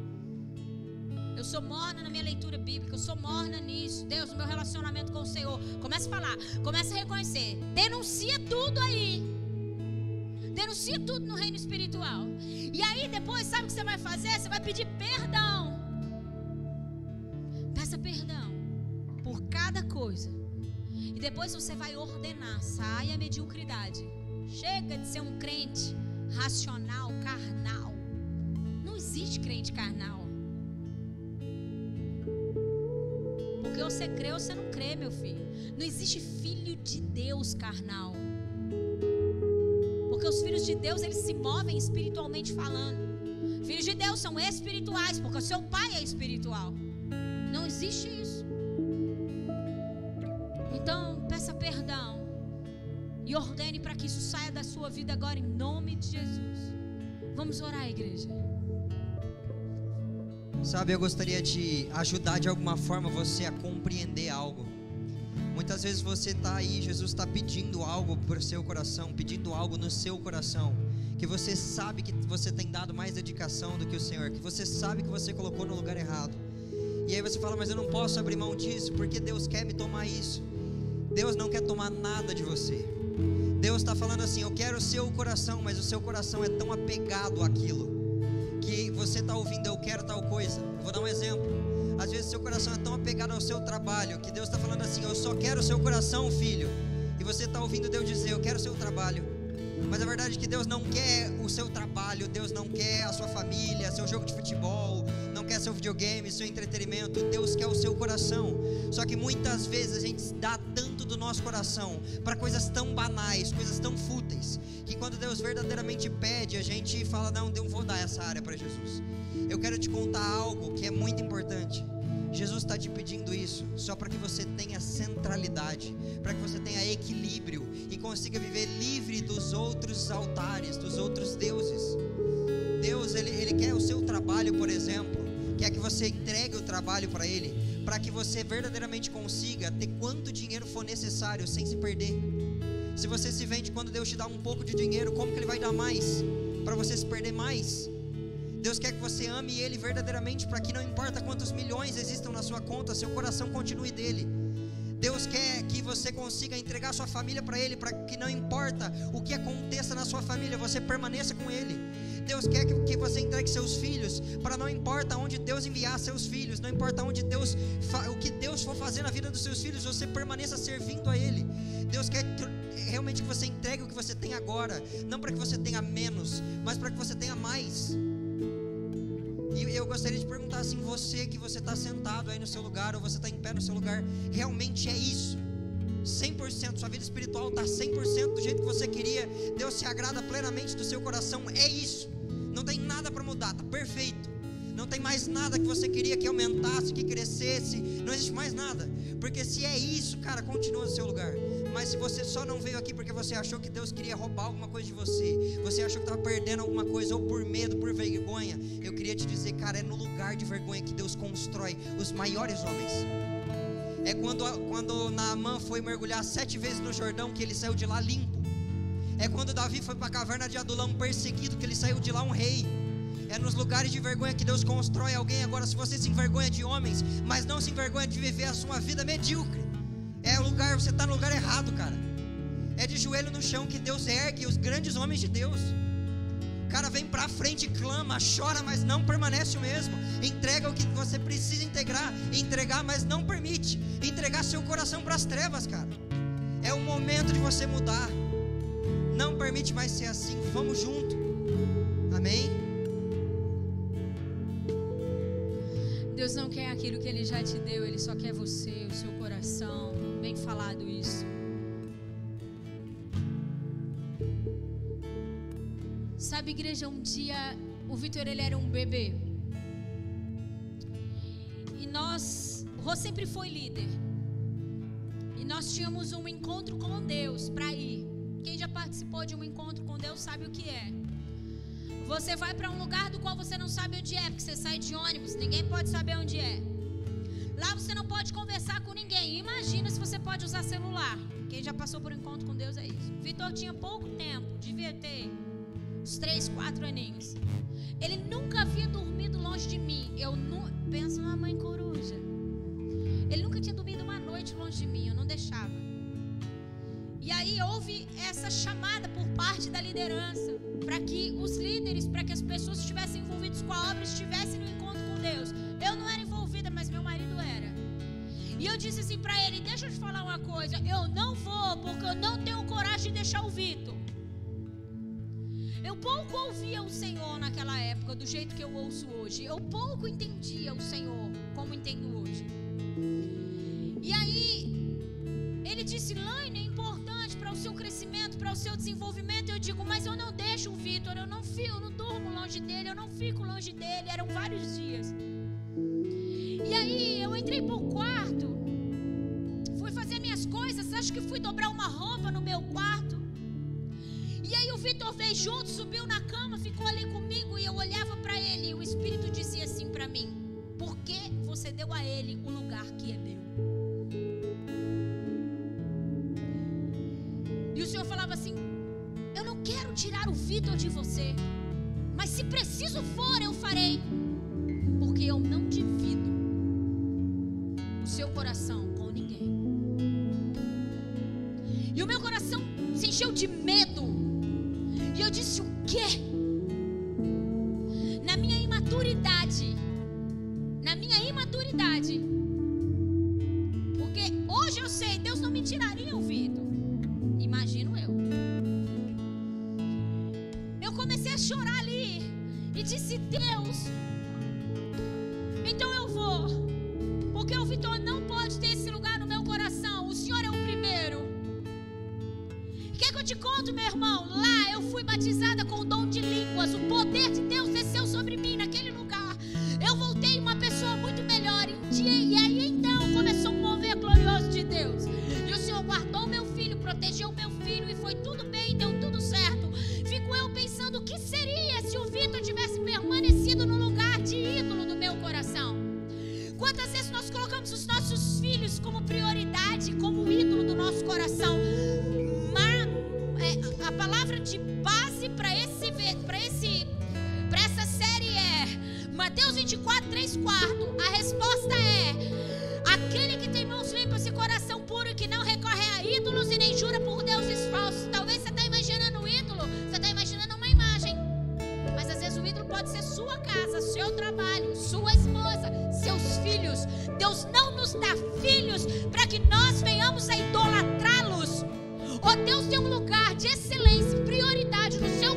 S1: Eu sou morna na minha leitura bíblica, eu sou morna nisso. Deus, meu relacionamento com o Senhor. Comece a falar, comece a reconhecer. Denuncia tudo aí. Denuncia tudo no reino espiritual. E aí depois, sabe o que você vai fazer? Você vai pedir perdão. Peça perdão por cada coisa. E depois você vai ordenar. Saia a mediocridade. Chega de ser um crente racional, carnal. Não existe crente carnal. Porque você crê ou você não crê, meu filho. Não existe filho de Deus carnal. Porque os filhos de Deus, eles se movem espiritualmente falando. Filhos de Deus são espirituais, porque o seu pai é espiritual. Não existe isso. Então, peça perdão. E ordene para que isso saia da sua vida agora, em nome de Jesus. Vamos orar, igreja.
S2: Sabe, eu gostaria de ajudar de alguma forma você a compreender algo. Muitas vezes você está aí, Jesus está pedindo algo para o seu coração, pedindo algo no seu coração, que você sabe que você tem dado mais dedicação do que o Senhor, que você sabe que você colocou no lugar errado. E aí você fala, mas eu não posso abrir mão disso, porque Deus quer me tomar isso. Deus não quer tomar nada de você. Deus está falando assim: eu quero o seu coração, mas o seu coração é tão apegado àquilo que você está ouvindo, eu quero tal coisa. Vou dar um exemplo. Às vezes seu coração é tão apegado ao seu trabalho que Deus está falando assim: Eu só quero o seu coração, filho. E você está ouvindo Deus dizer: Eu quero o seu trabalho. Mas a verdade é que Deus não quer o seu trabalho, Deus não quer a sua família, seu jogo de futebol, seu videogame, seu entretenimento. Deus quer o seu coração. Só que muitas vezes a gente dá tanto do nosso coração para coisas tão banais, coisas tão fúteis, que quando Deus verdadeiramente pede, a gente fala: Não, não vou dar essa área para Jesus. Eu quero te contar algo que é muito importante. Jesus está te pedindo isso só para que você tenha centralidade, para que você tenha equilíbrio e consiga viver livre dos outros altares, dos outros deuses. Deus, ele, ele quer o seu trabalho, por exemplo, quer que você entregue o trabalho para Ele, para que você verdadeiramente consiga ter quanto dinheiro for necessário sem se perder. Se você se vende quando Deus te dá um pouco de dinheiro, como que Ele vai dar mais? Para você se perder mais? Deus quer que você ame Ele verdadeiramente, para que não importa quantos milhões existam na sua conta, seu coração continue dele. Deus quer que você consiga entregar sua família para Ele, para que não importa o que aconteça na sua família, você permaneça com Ele. Deus quer que, você entregue seus filhos, para não importa onde Deus enviar seus filhos, não importa onde Deus, o que Deus for fazer na vida dos seus filhos, você permaneça servindo a Ele. Deus quer realmente que você entregue o que você tem agora, não para que você tenha menos, mas para que você tenha mais. E eu gostaria de perguntar assim: você que você está sentado aí no seu lugar, ou você está em pé no seu lugar, realmente é isso? 100%, sua vida espiritual está 100% do jeito que você queria, Deus se agrada plenamente do seu coração, é isso, não tem nada para mudar, está perfeito, não tem mais nada que você queria que aumentasse, que crescesse, não existe mais nada, porque se é isso, cara, continua no seu lugar. Mas se você só não veio aqui porque você achou que Deus queria roubar alguma coisa de você, você achou que estava perdendo alguma coisa, ou por medo, por vergonha, eu queria te dizer, cara, é no lugar de vergonha que Deus constrói os maiores homens. É quando, quando Naamã foi mergulhar sete vezes no Jordão que ele saiu de lá limpo. É quando Davi foi para a caverna de Adulão perseguido que ele saiu de lá um rei. É nos lugares de vergonha que Deus constrói alguém. Agora, se você se envergonha de homens, mas não se envergonha de viver a sua vida medíocre, é lugar, você está no lugar errado, cara. É de joelho no chão que Deus ergue os grandes homens de Deus. Cara vem pra frente, clama, chora, mas não permanece o mesmo. Entrega o que você precisa integrar, entregar, mas não permite. Entregar seu coração para as trevas, cara. É o momento de você mudar. Não permite mais ser assim. Vamos junto. Amém?
S1: Deus não quer aquilo que Ele já te deu, Ele só quer você, o seu coração bem falado isso. Sabe, igreja, um dia o Vitor ele era um bebê. E nós, o Rô sempre foi líder. E nós tínhamos um encontro com Deus para ir. Quem já participou de um encontro com Deus sabe o que é. Você vai para um lugar do qual você não sabe onde é, porque você sai de ônibus, ninguém pode saber onde é. Lá você não pode conversar com ninguém. Imagina se você pode usar celular. Quem já passou por um encontro com Deus é isso. Vitor tinha pouco tempo, devia ter uns três, quatro aninhos. Ele nunca havia dormido longe de mim. Eu não penso na mãe coruja. Ele nunca tinha dormido uma noite longe de mim. Eu não deixava. E aí houve essa chamada por parte da liderança para que os líderes, para que as pessoas estivessem envolvidas com a obra estivessem no encontro com Deus. Eu não era envolvida, mas meu marido era. E eu disse assim para ele: Deixa eu te falar uma coisa. Eu não vou, porque eu não tenho coragem de deixar o Vitor. Eu pouco ouvia o Senhor naquela época, do jeito que eu ouço hoje. Eu pouco entendia o Senhor como entendo hoje. E aí, ele disse: Laine, para o seu desenvolvimento. Eu digo: Mas eu não deixo o Vitor, eu não fico, eu não durmo longe dele, eu não fico longe dele. Eram vários dias. E aí eu entrei pro quarto, fui fazer minhas coisas, acho que fui dobrar uma roupa no meu quarto. E aí o Vitor veio junto, subiu na cama, ficou ali comigo e eu olhava para ele e o Espírito dizia assim para mim: Por que você deu a ele o lugar que é meu? Falava assim: Eu não quero tirar o Vitor de você, mas se preciso for, eu farei, porque eu não divido o seu coração com ninguém. E o meu coração se encheu de medo. E eu disse: O quê? Na minha imaturidade, na minha imaturidade, eu te conte, meu irmão? Dá filhos para que nós venhamos a idolatrá-los. ou Deus tem um lugar de excelência, prioridade no seu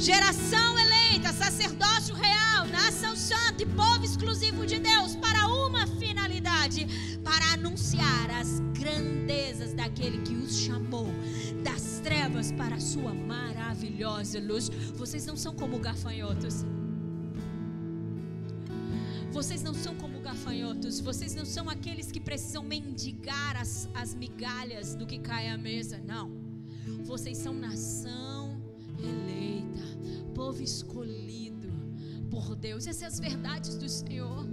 S1: geração eleita, sacerdócio real, nação santa e povo exclusivo de Deus para uma finalidade: para anunciar as grandezas daquele que os chamou das trevas para a sua maravilhosa luz. Vocês não são como gafanhotos. Vocês não são como gafanhotos. Vocês não são aqueles que precisam mendigar as, as migalhas do que cai à mesa. Não. Vocês são nação eleita, povo escolhido por Deus. Essas verdades do Senhor.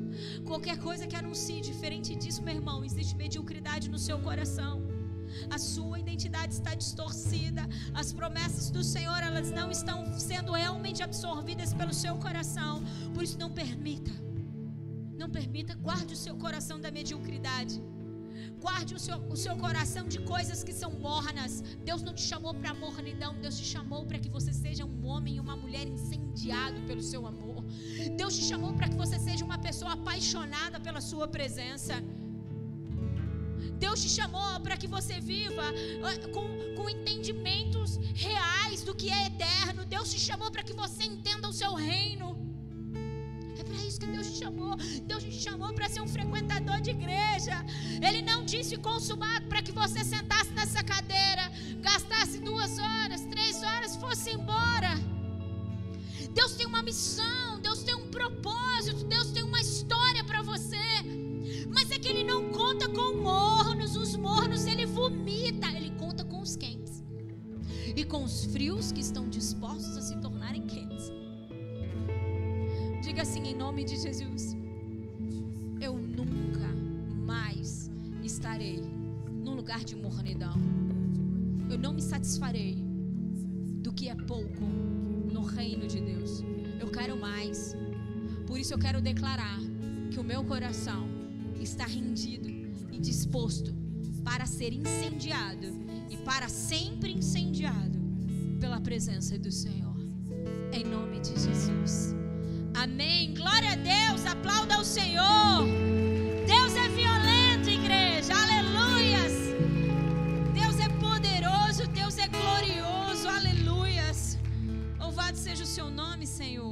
S1: Qualquer coisa que anuncie diferente disso, meu irmão, existe mediocridade no seu coração. A sua identidade está distorcida. As promessas do Senhor, elas não estão sendo realmente absorvidas pelo seu coração. Por isso não permita. Não permita, guarde o seu coração da mediocridade. Guarde o seu, o seu coração de coisas que são mornas. Deus não te chamou para mornidão. Deus te chamou para que você seja um homem e uma mulher incendiado pelo seu amor. Deus te chamou para que você seja uma pessoa apaixonada pela sua presença. Deus te chamou para que você viva ah, com, com entendimentos reais do que é eterno. Deus te chamou para que você entenda o seu reino. É para isso que Deus te chamou. Deus te chamou para ser um frequentador de igreja. Ele não disse consumado para que você sentasse nessa cadeira, gastasse duas horas, três horas, fosse embora. Deus tem uma missão, Deus tem um propósito, Deus tem uma história para você. Mas é que Ele não conta com mornos, os mornos Ele vomita, Ele conta com os quentes e com os frios que estão dispostos a se tornarem quentes. Diga assim, em nome de Jesus. Eu nunca mais estarei num lugar de mornidão. Eu não me satisfarei do que é pouco no reino de Deus. Eu quero mais. Por isso eu quero declarar que o meu coração está rendido e disposto para ser incendiado e para sempre incendiado pela presença do Senhor. Em nome de Jesus. Amém. Glória a Deus. Aplauda o Senhor. Deus é violento, igreja. Aleluias. Deus é poderoso. Deus é glorioso. Aleluias. Louvado seja o seu nome, Senhor.